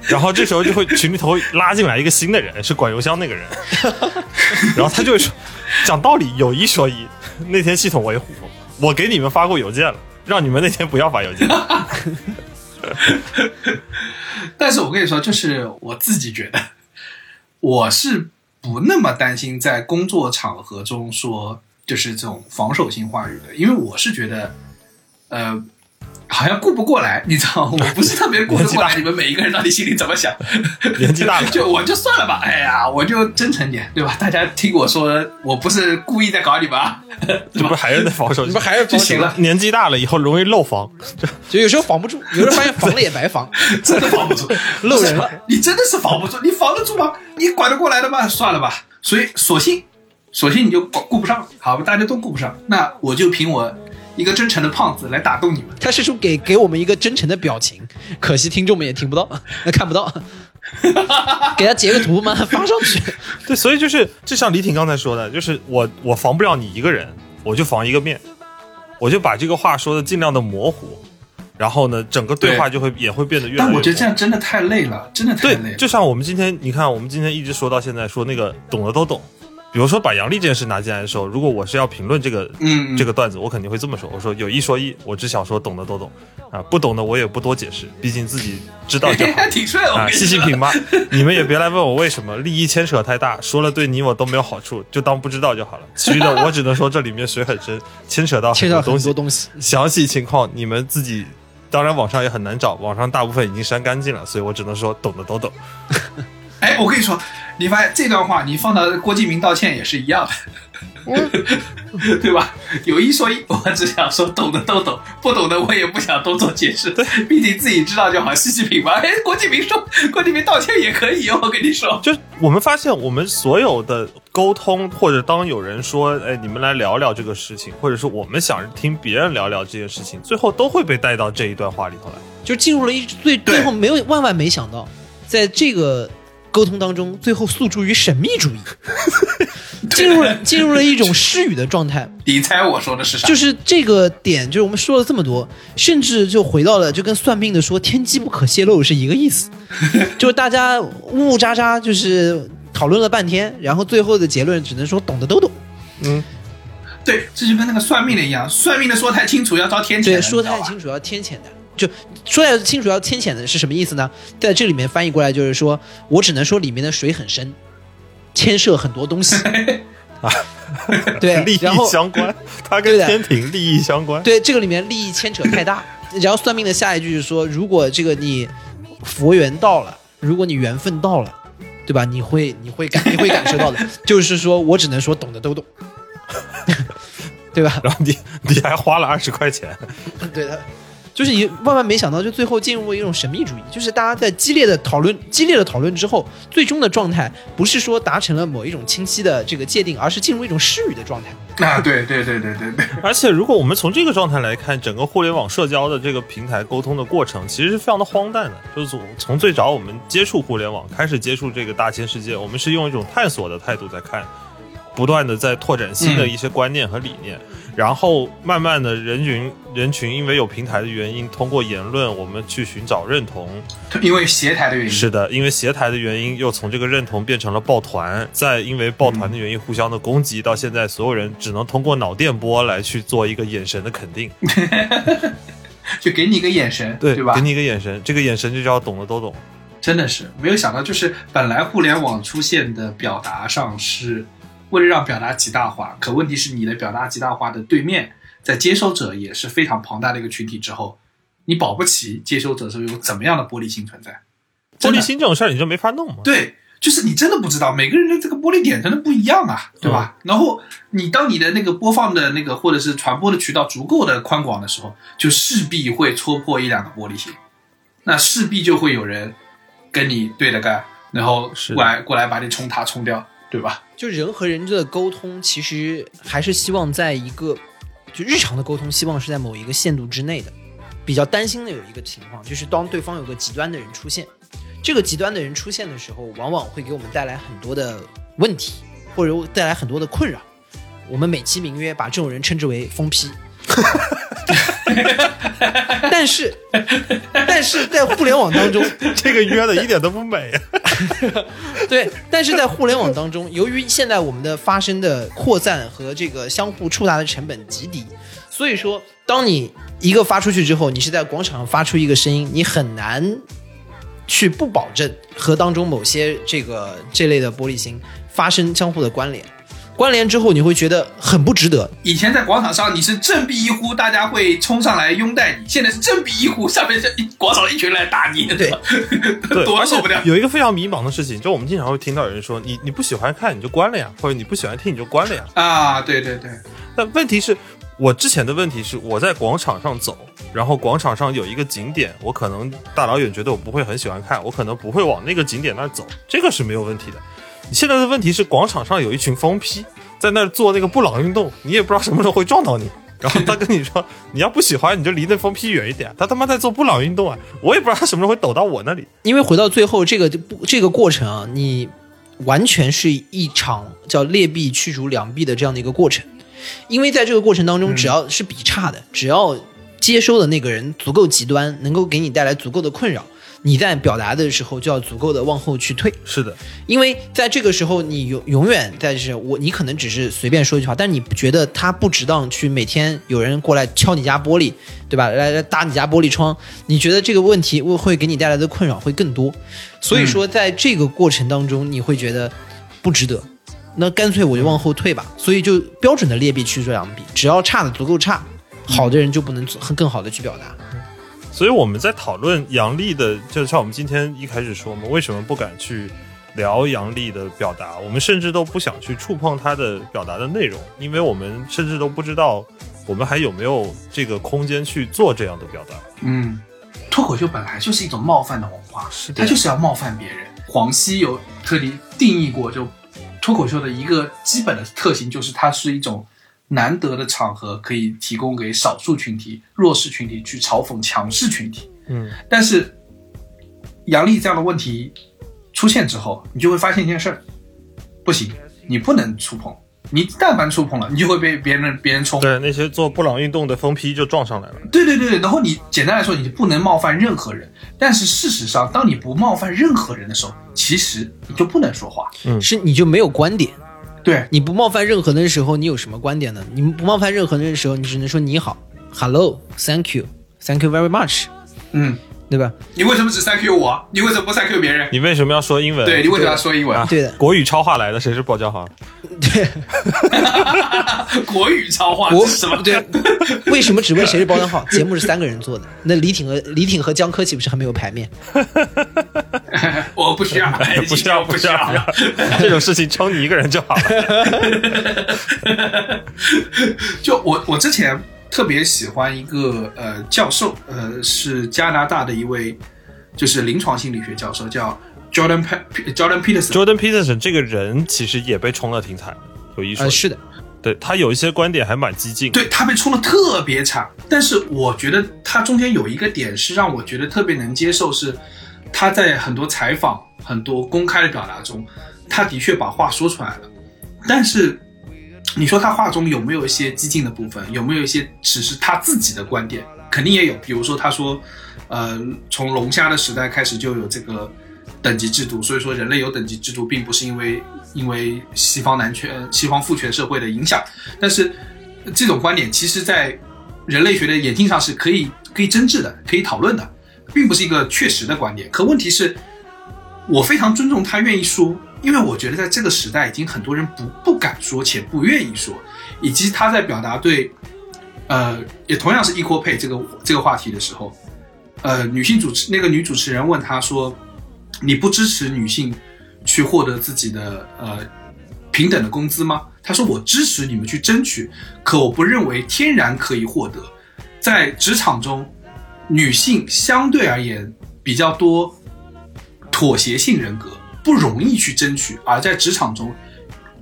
然后这时候就会群里头拉进来一个新的人，是管邮箱那个人，然后他就会说，讲道理有一说一，那天系统维护，我给你们发过邮件了，让你们那天不要发邮件。但是我跟你说，就是我自己觉得，我是不那么担心在工作场合中说就是这种防守性话语的，因为我是觉得，呃，好像顾不过来，你知道？我不是特别顾得过来，你们每一个人到底心里怎么想？年纪大了，就我就算了吧，哎呀，我就真诚点，对吧？大家听我说，我不是故意在搞你 们啊，这不是还是在防守？你不还是防守就行了？年纪大了以后容易漏防，就有时候防不住，有时候发现防了也白防。真的防不住，漏人了。你真的是防不住，你防得住吗？你管得过来的吗？算了吧。所以索性，索性你就顾顾不上，好吧，大家都顾不上，那我就凭我一个真诚的胖子来打动你们。他是说给给我们一个真诚的表情，可惜听众们也听不到，看不到。给他截个图嘛，发上去。对，所以就是就像李挺刚才说的，就是我我防不了你一个人，我就防一个面，我就把这个话说的尽量的模糊，然后呢，整个对话就会也会变得越来越。但我觉得这样真的太累了，真的太累对，了。就像我们今天，你看，我们今天一直说到现在，说那个懂的都懂。比如说把杨笠这件事拿进来的时候，如果我是要评论这个嗯嗯这个段子，我肯定会这么说：我说有一说一，我只想说懂的都懂啊，不懂的我也不多解释，毕竟自己知道就好。挺顺，我啊，细细品吧，你们也别来问我为什么，利益牵扯太大，说了对你我都没有好处，就当不知道就好了。其余的我只能说这里面水很深，牵扯到很很多东西，多东西。详细情况你们自己，当然网上也很难找，网上大部分已经删干净了，所以我只能说懂的都懂。哎，我跟你说，你发现这段话你放到郭敬明道歉也是一样的，对吧？有一说一，我只想说懂的都懂，不懂的我也不想多做解释，毕竟自己知道就好，细细品吧。哎，郭敬明说，郭敬明道歉也可以，我跟你说。就我们发现，我们所有的沟通，或者当有人说，哎，你们来聊聊这个事情，或者说我们想听别人聊聊这件事情，最后都会被带到这一段话里头来。就进入了一最最后没有万万没想到，在这个沟通当中，最后诉诸于神秘主义，进入了进入了一种失语的状态。你猜我说的是啥？就是这个点，就是我们说了这么多，甚至就回到了就跟算命的说天机不可泄露是一个意思，就是大家呜呜喳喳，就是讨论了半天，然后最后的结论只能说懂的都懂。嗯对，这就跟那个算命的一样，算命的说太清楚要遭天谴，对，说太清楚要天谴的，就说太清楚要天谴的是什么意思呢？在这里面翻译过来就是说，我只能说里面的水很深，牵涉很多东西 啊。对利，然后益相关，它跟天平利益相关。对这个里面利益牵扯太大。然后算命的下一句是说，如果这个你佛缘到了，如果你缘分到了，对吧？你会你会感你会感受到的，就是说我只能说懂的都懂，对吧？然后你你还花了二十块钱，对的，就是你万万没想到，就最后进入了一种神秘主义，就是大家在激烈的讨论、激烈的讨论之后，最终的状态不是说达成了某一种清晰的这个界定，而是进入一种失语的状态。啊，对对对对对对，而且如果我们从这个状态来看，整个互联网社交的这个平台沟通的过程，其实是非常的荒诞的。就是从从最早我们接触互联网开始接触这个大千世界，我们是用一种探索的态度在看，不断的在拓展新的一些观念和理念。然后慢慢的人群人群因为有平台的原因，通过言论我们去寻找认同，因为斜台的原因，是的，因为协台的原因，又从这个认同变成了抱团，再因为抱团的原因互相的攻击，到现在所有人只能通过脑电波来去做一个眼神的肯定，就给你一个眼神，对吧给？你一个眼神，这个眼神就叫懂的都懂。真的是没有想到，就是本来互联网出现的表达上是为了让表达极大化，可问题是你的表达极大化的对面，在接收者也是非常庞大的一个群体之后，你保不齐接收者是有怎么样的玻璃心存在。玻璃心这种事儿你就没法弄嘛。对，就是你真的不知道，每个人的这个玻璃点真的不一样啊，对吧？然后你当你的那个播放的那个或者是传播的渠道足够的宽广的时候，就势必会戳破一两个玻璃心，那势必就会有人跟你对着干，然后是过来过来把你冲塌冲掉，对吧？就人和人之间的沟通，其实还是希望在一个就日常的沟通，希望是在某一个限度之内的。比较担心的有一个情况，就是当对方有个极端的人出现，这个极端的人出现的时候，往往会给我们带来很多的问题，或者带来很多的困扰。我们美其名曰把这种人称之为疯批。但是，但是在互联网当中，这个约的一点都不美。对，但是在互联网当中，由于现在我们的发生的扩散和这个相互触达的成本极低，所以说，当你一个发出去之后，你是在广场上发出一个声音，你很难去不保证和当中某些这个这类的玻璃心发生相互的关联。关联之后你会觉得很不值得。以前在广场上你是振臂一呼，大家会冲上来拥戴你；现在是振臂一呼，上面这一广场一群人来打你，对，对，而且多受不了。有一个非常迷茫的事情，就我们经常会听到有人说，你你不喜欢看你就关了呀，或者你不喜欢听你就关了呀。啊，对对对，但问题是，我之前的问题是我在广场上走，然后广场上有一个景点，我可能大老远觉得我不会很喜欢看，我可能不会往那个景点那儿走，这个是没有问题的。现在的问题是，广场上有一群疯批在那儿做那个布朗运动，你也不知道什么时候会撞到你。然后他跟你说，你要不喜欢，你就离那疯批远一点。他他妈在做布朗运动啊，我也不知道他什么时候会抖到我那里。因为回到最后这个这个过程啊，你完全是一场叫劣币驱逐良币的这样的一个过程。因为在这个过程当中，只要是比差的，只要接收的那个人足够极端，能够给你带来足够的困扰，你在表达的时候就要足够的往后去退。是的，因为在这个时候，你永永远在是我，你可能只是随便说一句话，但是你觉得他不值当去每天有人过来敲你家玻璃，对吧？来来打你家玻璃窗，你觉得这个问题会会给你带来的困扰会更多，所以说在这个过程当中，你会觉得不值得，那干脆我就往后退吧。所以就标准的劣币驱逐良币，只要差的足够差，好的人就不能做更好的去表达。所以我们在讨论杨笠的，就像我们今天一开始说嘛，为什么不敢去聊杨笠的表达？我们甚至都不想去触碰他的表达的内容，因为我们甚至都不知道我们还有没有这个空间去做这样的表达。嗯，脱口秀本来就是一种冒犯的文化，是的它就是要冒犯别人。黄西有特地定义过，就脱口秀的一个基本的特性就是它是一种难得的场合，可以提供给少数群体、弱势群体去嘲讽强势群体。嗯，但是杨笠这样的问题出现之后，你就会发现一件事儿，不行，你不能触碰，你但凡触碰了，你就会被别人别人冲。对，那些做布朗运动的疯批就撞上来了。对对对对，然后你简单来说，你就不能冒犯任何人。但是事实上，当你不冒犯任何人的时候，其实你就不能说话。是你就没有观点。对，你不冒犯任何人的时候，你有什么观点呢？你不冒犯任何人的时候，你只能说你好，hello，thank you，thank you very much，嗯，对吧？你为什么只 thank you 我？你为什么不 thank you 别人？你为什么要说英文？对你为什么要说英文？啊，对的国语超话来的，谁是报教好？对，国语超话我这是什么？对，为什么只问谁是包装号？节目是三个人做的，那李挺和李挺和江科岂不是很没有排面？我不需要，不需要，不需要，这种事情抽你一个人就好了。就我我之前特别喜欢一个呃教授，呃是加拿大的一位就是临床心理学教授，叫 Jordan Pe- Jordan Peterson。Jordan Peterson 这个人其实也被冲得挺惨，有一说。是的，对他有一些观点还蛮激进。对他被冲的特别惨，但是我觉得他中间有一个点是让我觉得特别能接受，是他在很多采访、很多公开的表达中，他的确把话说出来了，但是你说他话中有没有一些激进的部分，有没有一些只是他自己的观点，肯定也有。比如说他说，呃，从龙虾的时代开始就有这个等级制度，所以说人类有等级制度，并不是因为因为西方男权、西方父权社会的影响，但是这种观点其实在人类学的眼镜上是可以可以争执的，可以讨论的，并不是一个确实的观点。可问题是，我非常尊重他愿意说，因为我觉得在这个时代，已经很多人不不敢说且不愿意说，以及他在表达对，呃，也同样是 equal pay 这个这个话题的时候，呃，女性主持那个女主持人问他说：“你不支持女性去获得自己的呃平等的工资吗？”他说：“我支持你们去争取，可我不认为天然可以获得。在职场中，女性相对而言比较多妥协性人格，不容易去争取；而在职场中，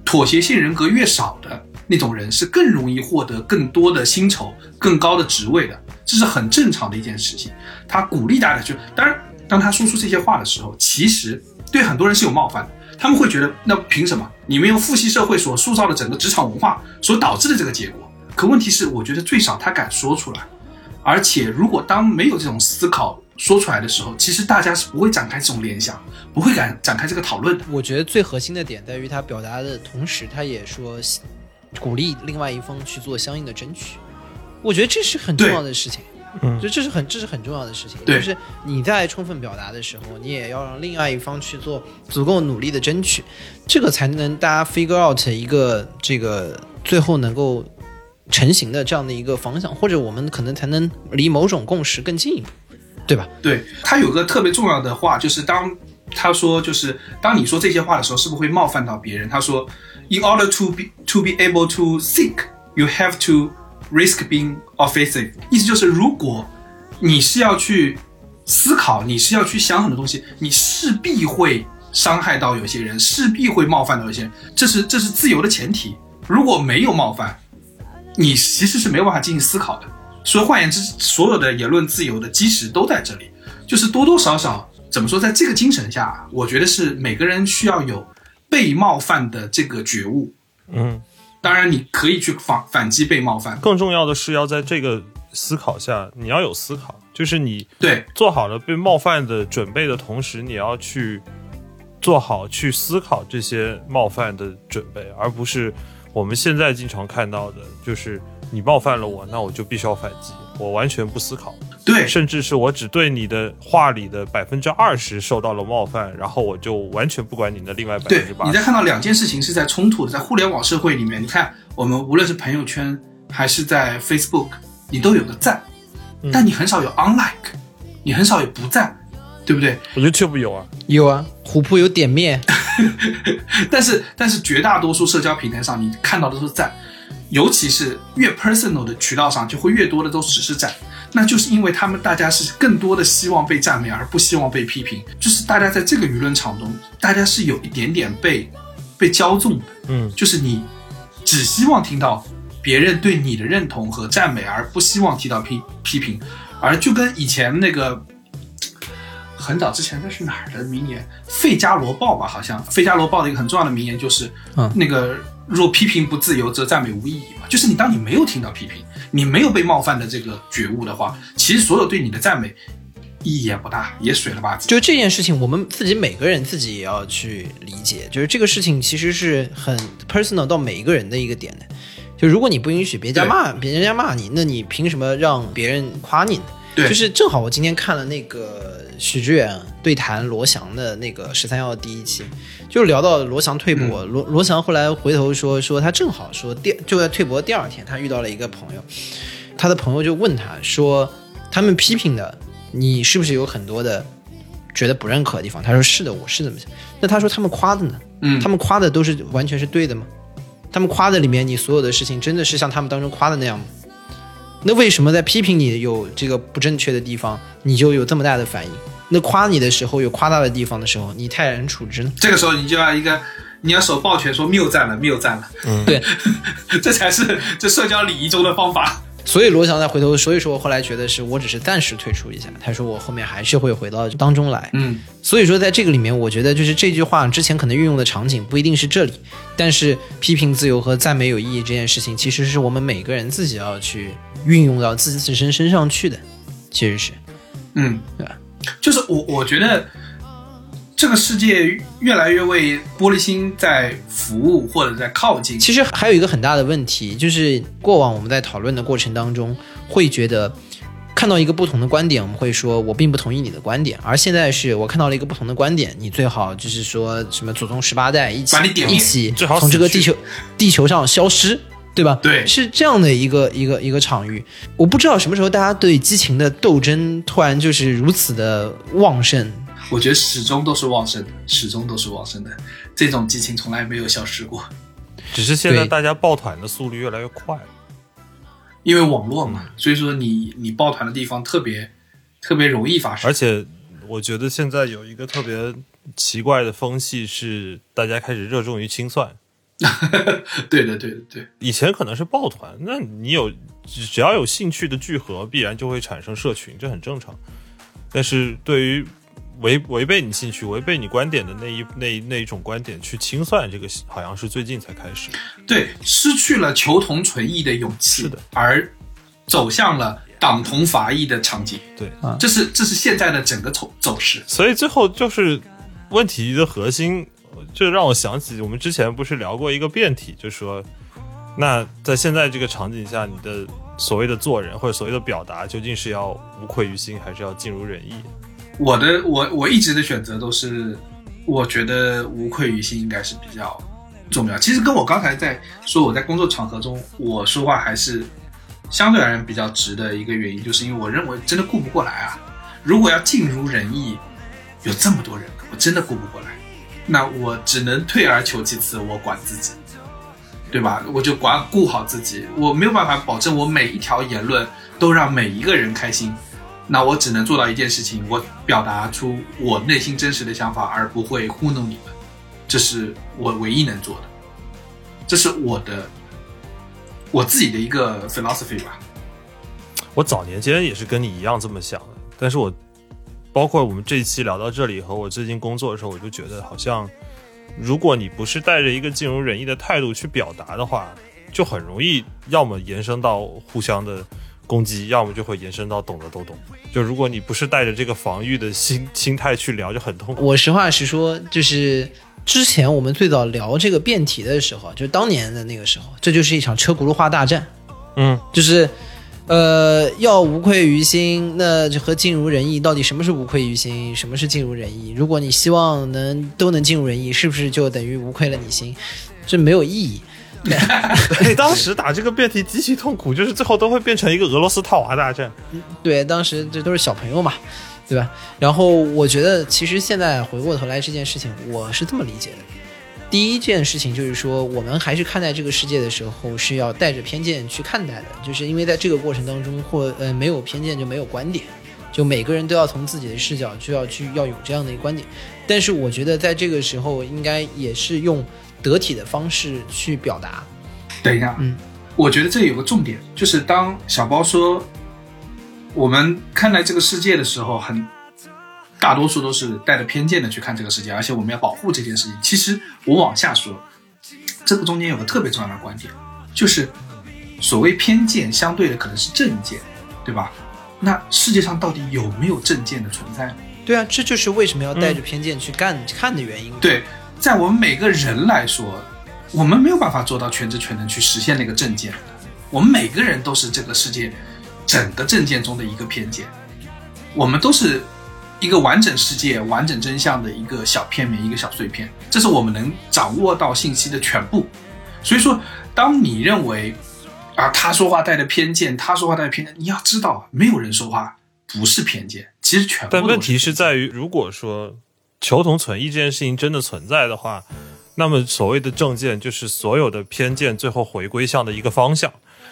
妥协性人格越少的那种人是更容易获得更多的薪酬、更高的职位的，这是很正常的一件事情。他鼓励大家去，当然，当他说出这些话的时候，其实对很多人是有冒犯的。他们会觉得，那凭什么你们用父系社会所塑造的整个职场文化所导致的这个结果？可问题是，我觉得最少他敢说出来，而且如果当没有这种思考说出来的时候，其实大家是不会展开这种联想，不会敢展开这个讨论的。我觉得最核心的点在于他表达的同时，他也说鼓励另外一方去做相应的争取。我觉得这是很重要的事情。嗯就这是很这是很重要的事情。对就是你在充分表达的时候，你也要让另外一方去做足够努力的争取，这个才能大家 figure out 一个这个最后能够成型的这样的一个方向，或者我们可能才能离某种共识更进一步，对吧？对他有个特别重要的话，就是当他说，就是当你说这些话的时候，是不是会冒犯到别人？他说，In order to be to be able to think, you have to risk being offensive。意思就是，如果你是要去思考，你是要去想很多东西，你势必会伤害到有些人，势必会冒犯到有些人，这是这是自由的前提。如果没有冒犯，你其实是没有办法进行思考的。所以换言之，所有的言论自由的基石都在这里，就是多多少少怎么说，在这个精神下，我觉得是每个人需要有被冒犯的这个觉悟。嗯，当然，你可以去反反击被冒犯，更重要的是要在这个思考下，你要有思考，就是你对做好了被冒犯的准备的同时，你要去做好去思考这些冒犯的准备，而不是我们现在经常看到的，就是你冒犯了我，那我就必须要反击，我完全不思考，对。甚至是我只对你的话里的百分之二十受到了冒犯，然后我就完全不管你的另外百分之，八你在。看到两件事情是在冲突的，在互联网社会里面，你看我们无论是朋友圈还是在 Facebook，你都有个赞，但你很少有 unlike，你很少有不赞，对不对？我 YouTube 有啊，有啊，虎扑有点面，但 是但是绝大多数社交平台上，你看到的都是赞，尤其是越 personal 的渠道上，就会越多的都只是赞。那就是因为他们大家是更多的希望被赞美，而不希望被批评。就是大家在这个舆论场中，大家是有一点点被被骄纵的。嗯，就是你只希望听到别人对你的认同和赞美，而不希望提到批批评。而就跟以前那个很早之前那是哪儿的名言？《费加罗报》吧，好像《费加罗报》的一个很重要的名言就是，嗯那个若批评不自由，则赞美无意义嘛。就是你当你没有听到批评，你没有被冒犯的这个觉悟的话，其实所有对你的赞美意义也不大，也水了吧唧。就这件事情，我们自己每个人自己也要去理解，就是这个事情其实是很 personal 到每一个人的一个点的。就如果你不允许别人家骂别人家骂你，那你凭什么让别人夸你呢？对就是正好我今天看了那个许知远对谈罗翔的那个十三幺第一期，就聊到罗翔退博，罗罗翔后来回头说说他正好说第就在退博第二天，他遇到了一个朋友，他的朋友就问他说，他们批评的你是不是有很多的觉得不认可的地方？他说是的，我是这么想。那他说他们夸的呢？嗯他们夸的都是完全是对的吗？他们夸的里面，你所有的事情真的是像他们当中夸的那样吗？那为什么在批评你有这个不正确的地方，你就有这么大的反应？那夸你的时候有夸大的地方的时候，你泰然处之呢？这个时候你就要一个，你要手抱拳说谬赞了，谬赞了，嗯对，这才是这社交礼仪中的方法。所以罗翔再回头，所以说我后来觉得是我只是暂时退出一下，他说我后面还是会回到当中来。嗯，所以说，在这个里面，我觉得就是这句话之前可能运用的场景不一定是这里，但是批评自由和赞美有意义这件事情，其实是我们每个人自己要去运用到自己自身身上去的，其实是。嗯，对吧就是我我觉得这个世界越来越为玻璃心在服务或者在靠近。其实还有一个很大的问题，就是过往我们在讨论的过程当中，会觉得看到一个不同的观点，我们会说我并不同意你的观点，而现在是我看到了一个不同的观点，你最好就是说什么祖宗十八代一起把你点一起最好从这个地球地球上消失。对吧？对是这样的一个一个一个场域。我不知道什么时候大家对激情的斗争突然就是如此的旺盛，我觉得始终都是旺盛的，始终都是旺盛的，这种激情从来没有消失过，只是现在大家抱团的速率越来越快了。因为网络嘛，所以说你你抱团的地方特别特别容易发生而。且我觉得现在有一个特别奇怪的风气是，大家开始热衷于清算。对的，对的，对。以前可能是抱团，那你有只只要有兴趣的聚合，必然就会产生社群，这很正常。但是对于违违背你兴趣、违背你观点的那一那那一种观点去清算，这个好像是最近才开始。对，失去了求同存异的勇气，是的，而走向了党同伐异的场景。对，这是这是现在的整个走走势。所以最后就是问题的核心，就让我想起我们之前不是聊过一个辩题，就说那在现在这个场景下，你的所谓的做人或者所谓的表达，究竟是要无愧于心，还是要尽如人意？我的我我一直的选择都是，我觉得无愧于心应该是比较重要。其实跟我刚才在说我在工作场合中我说话还是相对而言比较直的一个原因，就是因为我认为真的顾不过来啊。如果要尽如人意，有这么多人，我真的顾不过来，那我只能退而求其次，我管自己，对吧？我就管顾好自己，我没有办法保证我每一条言论都让每一个人开心。那我只能做到一件事情，我表达出我内心真实的想法，而不会糊弄你们，这是我唯一能做的，这是我的我自己的一个 philosophy 吧。我早年间也是跟你一样这么想的，但是我包括我们这一期聊到这里和我最近工作的时候，我就觉得好像，如果你不是带着一个尽如人意的态度去表达的话，就很容易要么延伸到互相的攻击，要么就会延伸到懂的都懂。就如果你不是带着这个防御的心心态去聊，就很痛苦。我实话实说，就是之前我们最早聊这个辩题的时候，就是当年的那个时候，这就是一场车轱辘话大战，嗯，就是。呃，要无愧于心，那就和尽如人意，到底什么是无愧于心，什么是尽如人意？如果你希望能都能尽如人意，是不是就等于无愧了你心？这没有意义。对，当时打这个辩题极其痛苦，就是最后都会变成一个俄罗斯套娃大战。对，当时这都是小朋友嘛，对吧？然后我觉得，其实现在回过头来这件事情，我是这么理解的。第一件事情就是说，我们还是看待这个世界的时候是要带着偏见去看待的，就是因为在这个过程当中，或呃没有偏见就没有观点，就每个人都要从自己的视角就要去要有这样的一个观点。但是我觉得在这个时候，应该也是用得体的方式去表达。等一下，嗯，我觉得这有个重点，就是当小包说我们看待这个世界的时候，很大多数都是带着偏见的去看这个世界，而且我们要保护这件事情。其实我往下说，这个中间有个特别重要的观点，就是所谓偏见相对的可能是正见，对吧？那世界上到底有没有正见的存在？对啊，这就是为什么要带着偏见去干、看的原因。对，在我们每个人来说，我们没有办法做到全知全能去实现那个正见。我们每个人都是这个世界整个正见中的一个偏见，我们都是一个完整世界、完整真相的一个小片面、一个小碎片，这是我们能掌握到信息的全部。所以说，当你认为啊他说话带着偏见，他说话带着偏见，你要知道，没有人说话不是偏见，其实全部但问题是在于，如果说求同存异这件事情真的存在的话，那么所谓的正见就是所有的偏见最后回归向的一个方向。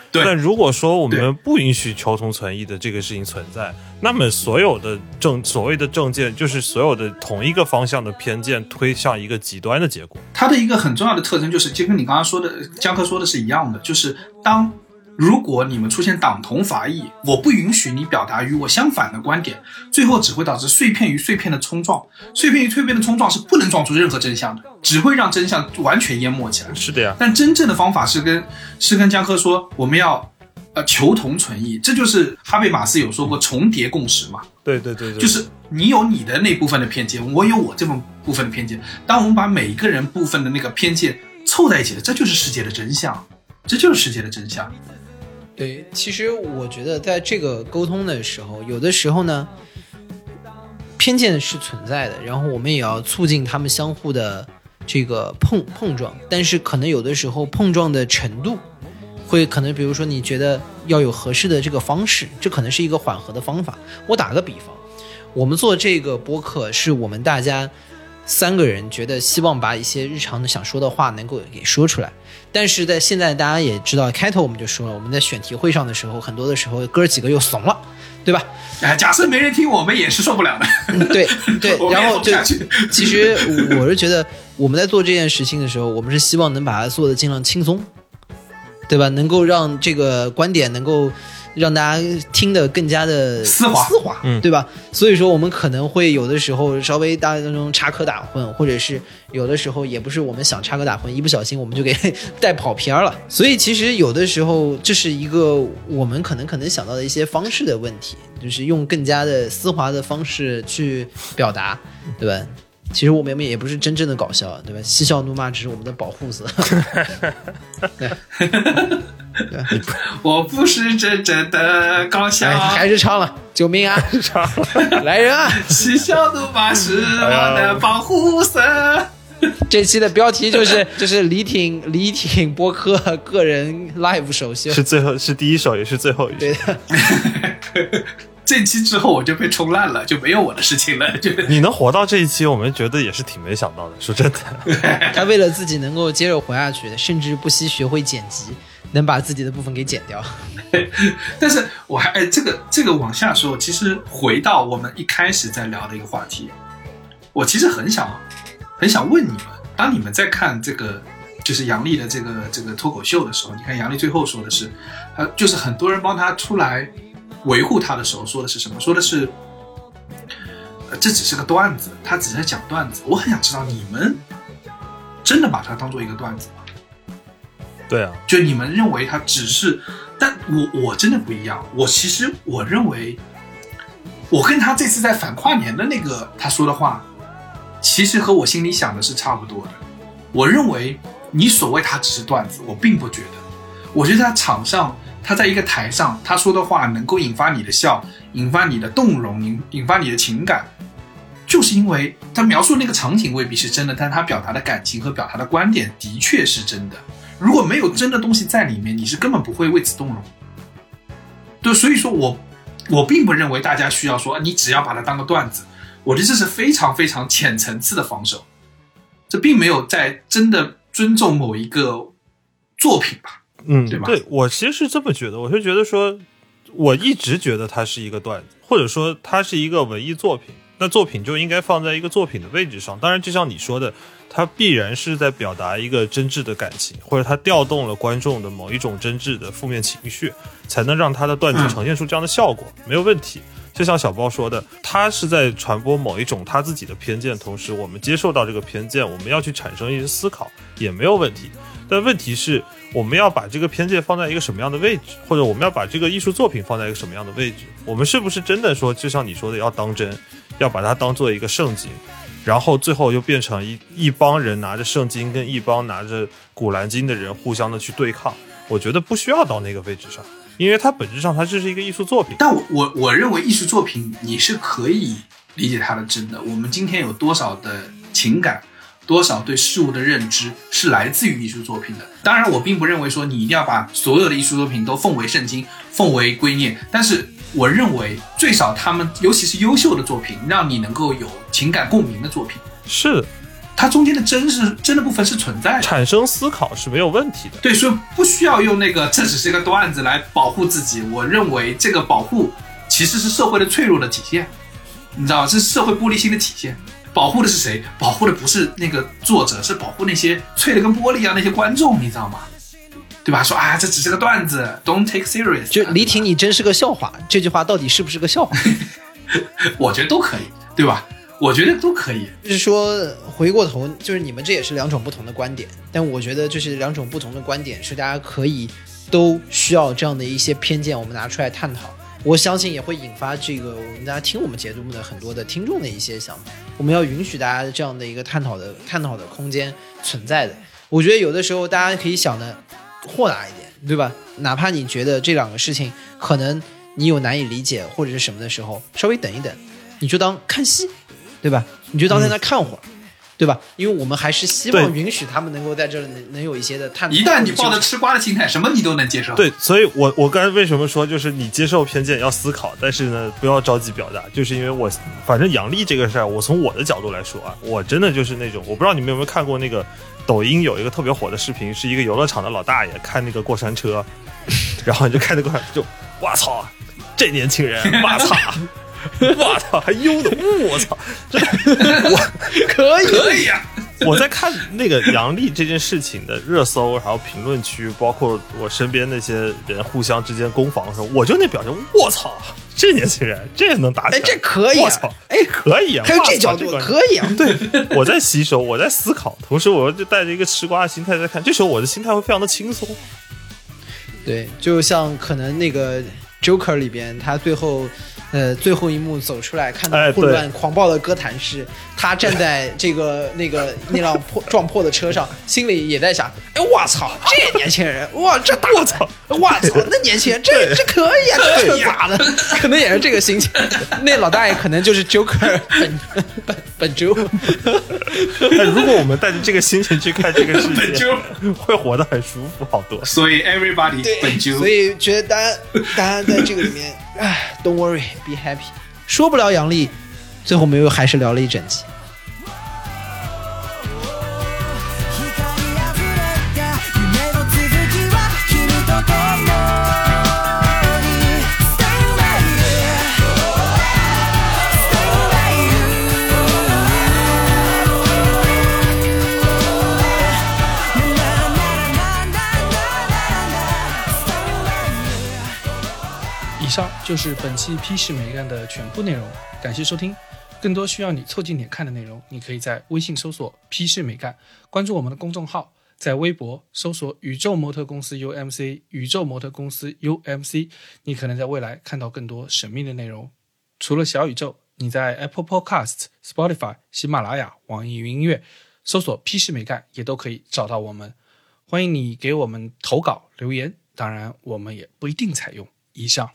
对但如果说我们不允许求同存异的这个事情存在，那么所有的正所谓的正见就是所有的同一个方向的偏见推向一个极端的结果。它的一个很重要的特征就是，就跟你刚刚说的江科说的是一样的，就是当如果你们出现党同伐异，我不允许你表达与我相反的观点，最后只会导致碎片与碎片的冲撞，碎片与碎片的冲撞是不能撞出任何真相的，只会让真相完全淹没起来。是的呀，但真正的方法是跟是跟江科说，我们要呃求同存异，这就是哈贝马斯有说过重叠共识嘛。对对对对，就是你有你的那部分的偏见，我有我这份部分的偏见。当我们把每一个人部分的那个偏见凑在一起了，这就是世界的真相，这就是世界的真相。对，其实我觉得在这个沟通的时候，有的时候呢，偏见是存在的，然后我们也要促进他们相互的这个碰碰撞，但是可能有的时候碰撞的程度，会可能比如说你觉得要有合适的这个方式，这可能是一个缓和的方法。我打个比方，我们做这个播客是我们大家三个人觉得希望把一些日常的想说的话能够给说出来。但是在现在大家也知道，开头我们就说了，我们在选题会上的时候，很多的时候哥儿几个又怂了，对吧？哎，假设没人听，我们也是受不了的。嗯对对 然后就其实我是觉得我们在做这件事情的时候，我们是希望能把它做的尽量轻松，对吧？能够让这个观点能够让大家听得更加的丝滑丝滑，嗯对吧？所以说我们可能会有的时候稍微大家当中插科打诨，或者是有的时候也不是我们想插科打诨，一不小心我们就给带跑偏了。所以其实有的时候这是一个我们可能可能想到的一些方式的问题，就是用更加的丝滑的方式去表达，对吧？其实我们也不是真正的搞笑，对吧？嬉笑怒骂只是我们的保护色。我不是真正的搞笑哎，，还是唱了，救命啊！来人啊！嬉笑怒骂是我的保护色。这期的标题就是 就是李挺李挺播客个人 live 首秀，是最后是第一首也是最后一首 对。的。这期之后我就被冲烂了，就没有我的事情了。就你能活到这一期，我们觉得也是挺没想到的。说真的，他为了自己能够接着活下去，甚至不惜学会剪辑，能把自己的部分给剪掉。但是我还哎，这个这个往下说，其实回到我们一开始在聊的一个话题，我其实很想很想问你们，当你们在看这个就是杨笠的这个这个脱口秀的时候，你看杨笠最后说的是，他，就是很多人帮他出来维护他的时候说的是什么？说的是，呃，这只是个段子，他只是在讲段子。我很想知道你们真的把它当做一个段子吗？对啊，就你们认为他只是，但我我真的不一样。我其实我认为，我跟他这次在反跨年的那个他说的话，其实和我心里想的是差不多的。我认为你所谓他只是段子，我并不觉得。我觉得他场上，他在一个台上，他说的话能够引发你的笑，引发你的动容，引引发你的情感，就是因为他描述那个场景未必是真的，但他表达的感情和表达的观点的确是真的。如果没有真的东西在里面，你是根本不会为此动容。对，所以说我我并不认为大家需要说你只要把它当个段子，我觉得这是非常非常浅层次的防守，这并没有在真的尊重某一个作品吧。嗯，对吧我其实是这么觉得，我是觉得说，我一直觉得它是一个段子，或者说它是一个文艺作品，那作品就应该放在一个作品的位置上。当然，就像你说的，它必然是在表达一个真挚的感情，或者它调动了观众的某一种真挚的负面情绪，才能让它的段子嗯呈现出这样的效果，没有问题。就像小包说的，他是在传播某一种他自己的偏见，同时我们接受到这个偏见，我们要去产生一些思考，也没有问题。但问题是，我们要把这个偏见放在一个什么样的位置，或者我们要把这个艺术作品放在一个什么样的位置？我们是不是真的说，就像你说的，要当真，要把它当做一个圣经，然后最后又变成一一帮人拿着圣经跟一帮拿着古兰经的人互相的去对抗？我觉得不需要到那个位置上，因为它本质上它就是一个艺术作品。但我我我认为艺术作品你是可以理解它的真的。我们今天有多少的情感，多少对事物的认知是来自于艺术作品的。当然，我并不认为说你一定要把所有的艺术作品都奉为圣经、奉为圭臬，但是我认为最少他们，尤其是优秀的作品，让你能够有情感共鸣的作品，是，它中间的真是真的部分是存在的。产生思考是没有问题的。对，所以不需要用那个这只是一个段子来保护自己。我认为这个保护其实是社会的脆弱的体现，你知道吗？这是社会玻璃心的体现。保护的是谁？保护的不是那个作者，是保护那些脆的跟玻璃一样那些观众，你知道吗？对吧？说啊，这只是个段子，Don't take serious。就李挺，你真是个笑话。这句话到底是不是个笑话？我觉得都可以，对吧？我觉得都可以。就是说，回过头，就是你们这也是两种不同的观点，但我觉得就是两种不同的观点是大家可以都需要这样的一些偏见，我们拿出来探讨。我相信也会引发这个我们大家听我们节目的很多的听众的一些想法。我们要允许大家这样的一个探讨的探讨的空间存在的。我觉得有的时候大家可以想的豁达一点，对吧？哪怕你觉得这两个事情可能你有难以理解或者是什么的时候，稍微等一等，你就当看戏，对吧？你就当在那看会儿，对吧？因为我们还是希望允许他们能够在这里能能有一些的探讨。一旦你抱着吃瓜的心态，什么你都能接受。，对，所以我我刚才为什么说就是你接受偏见要思考，但是呢不要着急表达，就是因为我反正杨笠这个事儿，我从我的角度来说啊，我真的就是那种我不知道你们有没有看过那个抖音有一个特别火的视频，是一个游乐场的老大爷看那个过山车，然后你就看那个过山就我操，这年轻人，我操。我操，还悠的，我操！真的，我可以可以啊。我在看那个杨笠这件事情的热搜，然后评论区，包括我身边那些人互相之间攻防的时候，我就那表情，我操，这年轻人这也能打起哎，来？这可以啊我操，哎，可以啊！还有这角度可以啊。对，我在吸收，我在思考，同时我就带着一个吃瓜的心态在看，这时候我的心态会非常的轻松。对，就像可能那个 Joker 里边，他最后呃，最后一幕走出来，看到哎混乱狂暴的哥谭市，他站在这个那个那辆破撞破的车上，心里也在想：哎，我操，这年轻人，哇，这大 我操，我操，那年轻人，这这可以啊，这车咋的？可能也是这个心情。那老大爷可能就是 Joker 本本本周。哎如果我们带着这个心情去看这个世界本周，会活得很舒服好多。所以 everybody 本就所以觉得大家大家在这个里面，唉，Don't worry, be happy。说不了杨笠，最后我们又还是聊了一整集。就是本期批示美干的全部内容，感谢收听。更多需要你凑近点看的内容，你可以在微信搜索“批示美干”，关注我们的公众号，在微博搜索“宇宙模特公司 UMC”，宇宙模特公司 UMC，你可能在未来看到更多神秘的内容。除了小宇宙，你在 Apple Podcast、Spotify、喜马拉雅、网易云音乐搜索“批示美干”也都可以找到我们。欢迎你给我们投稿留言，当然我们也不一定采用。以上。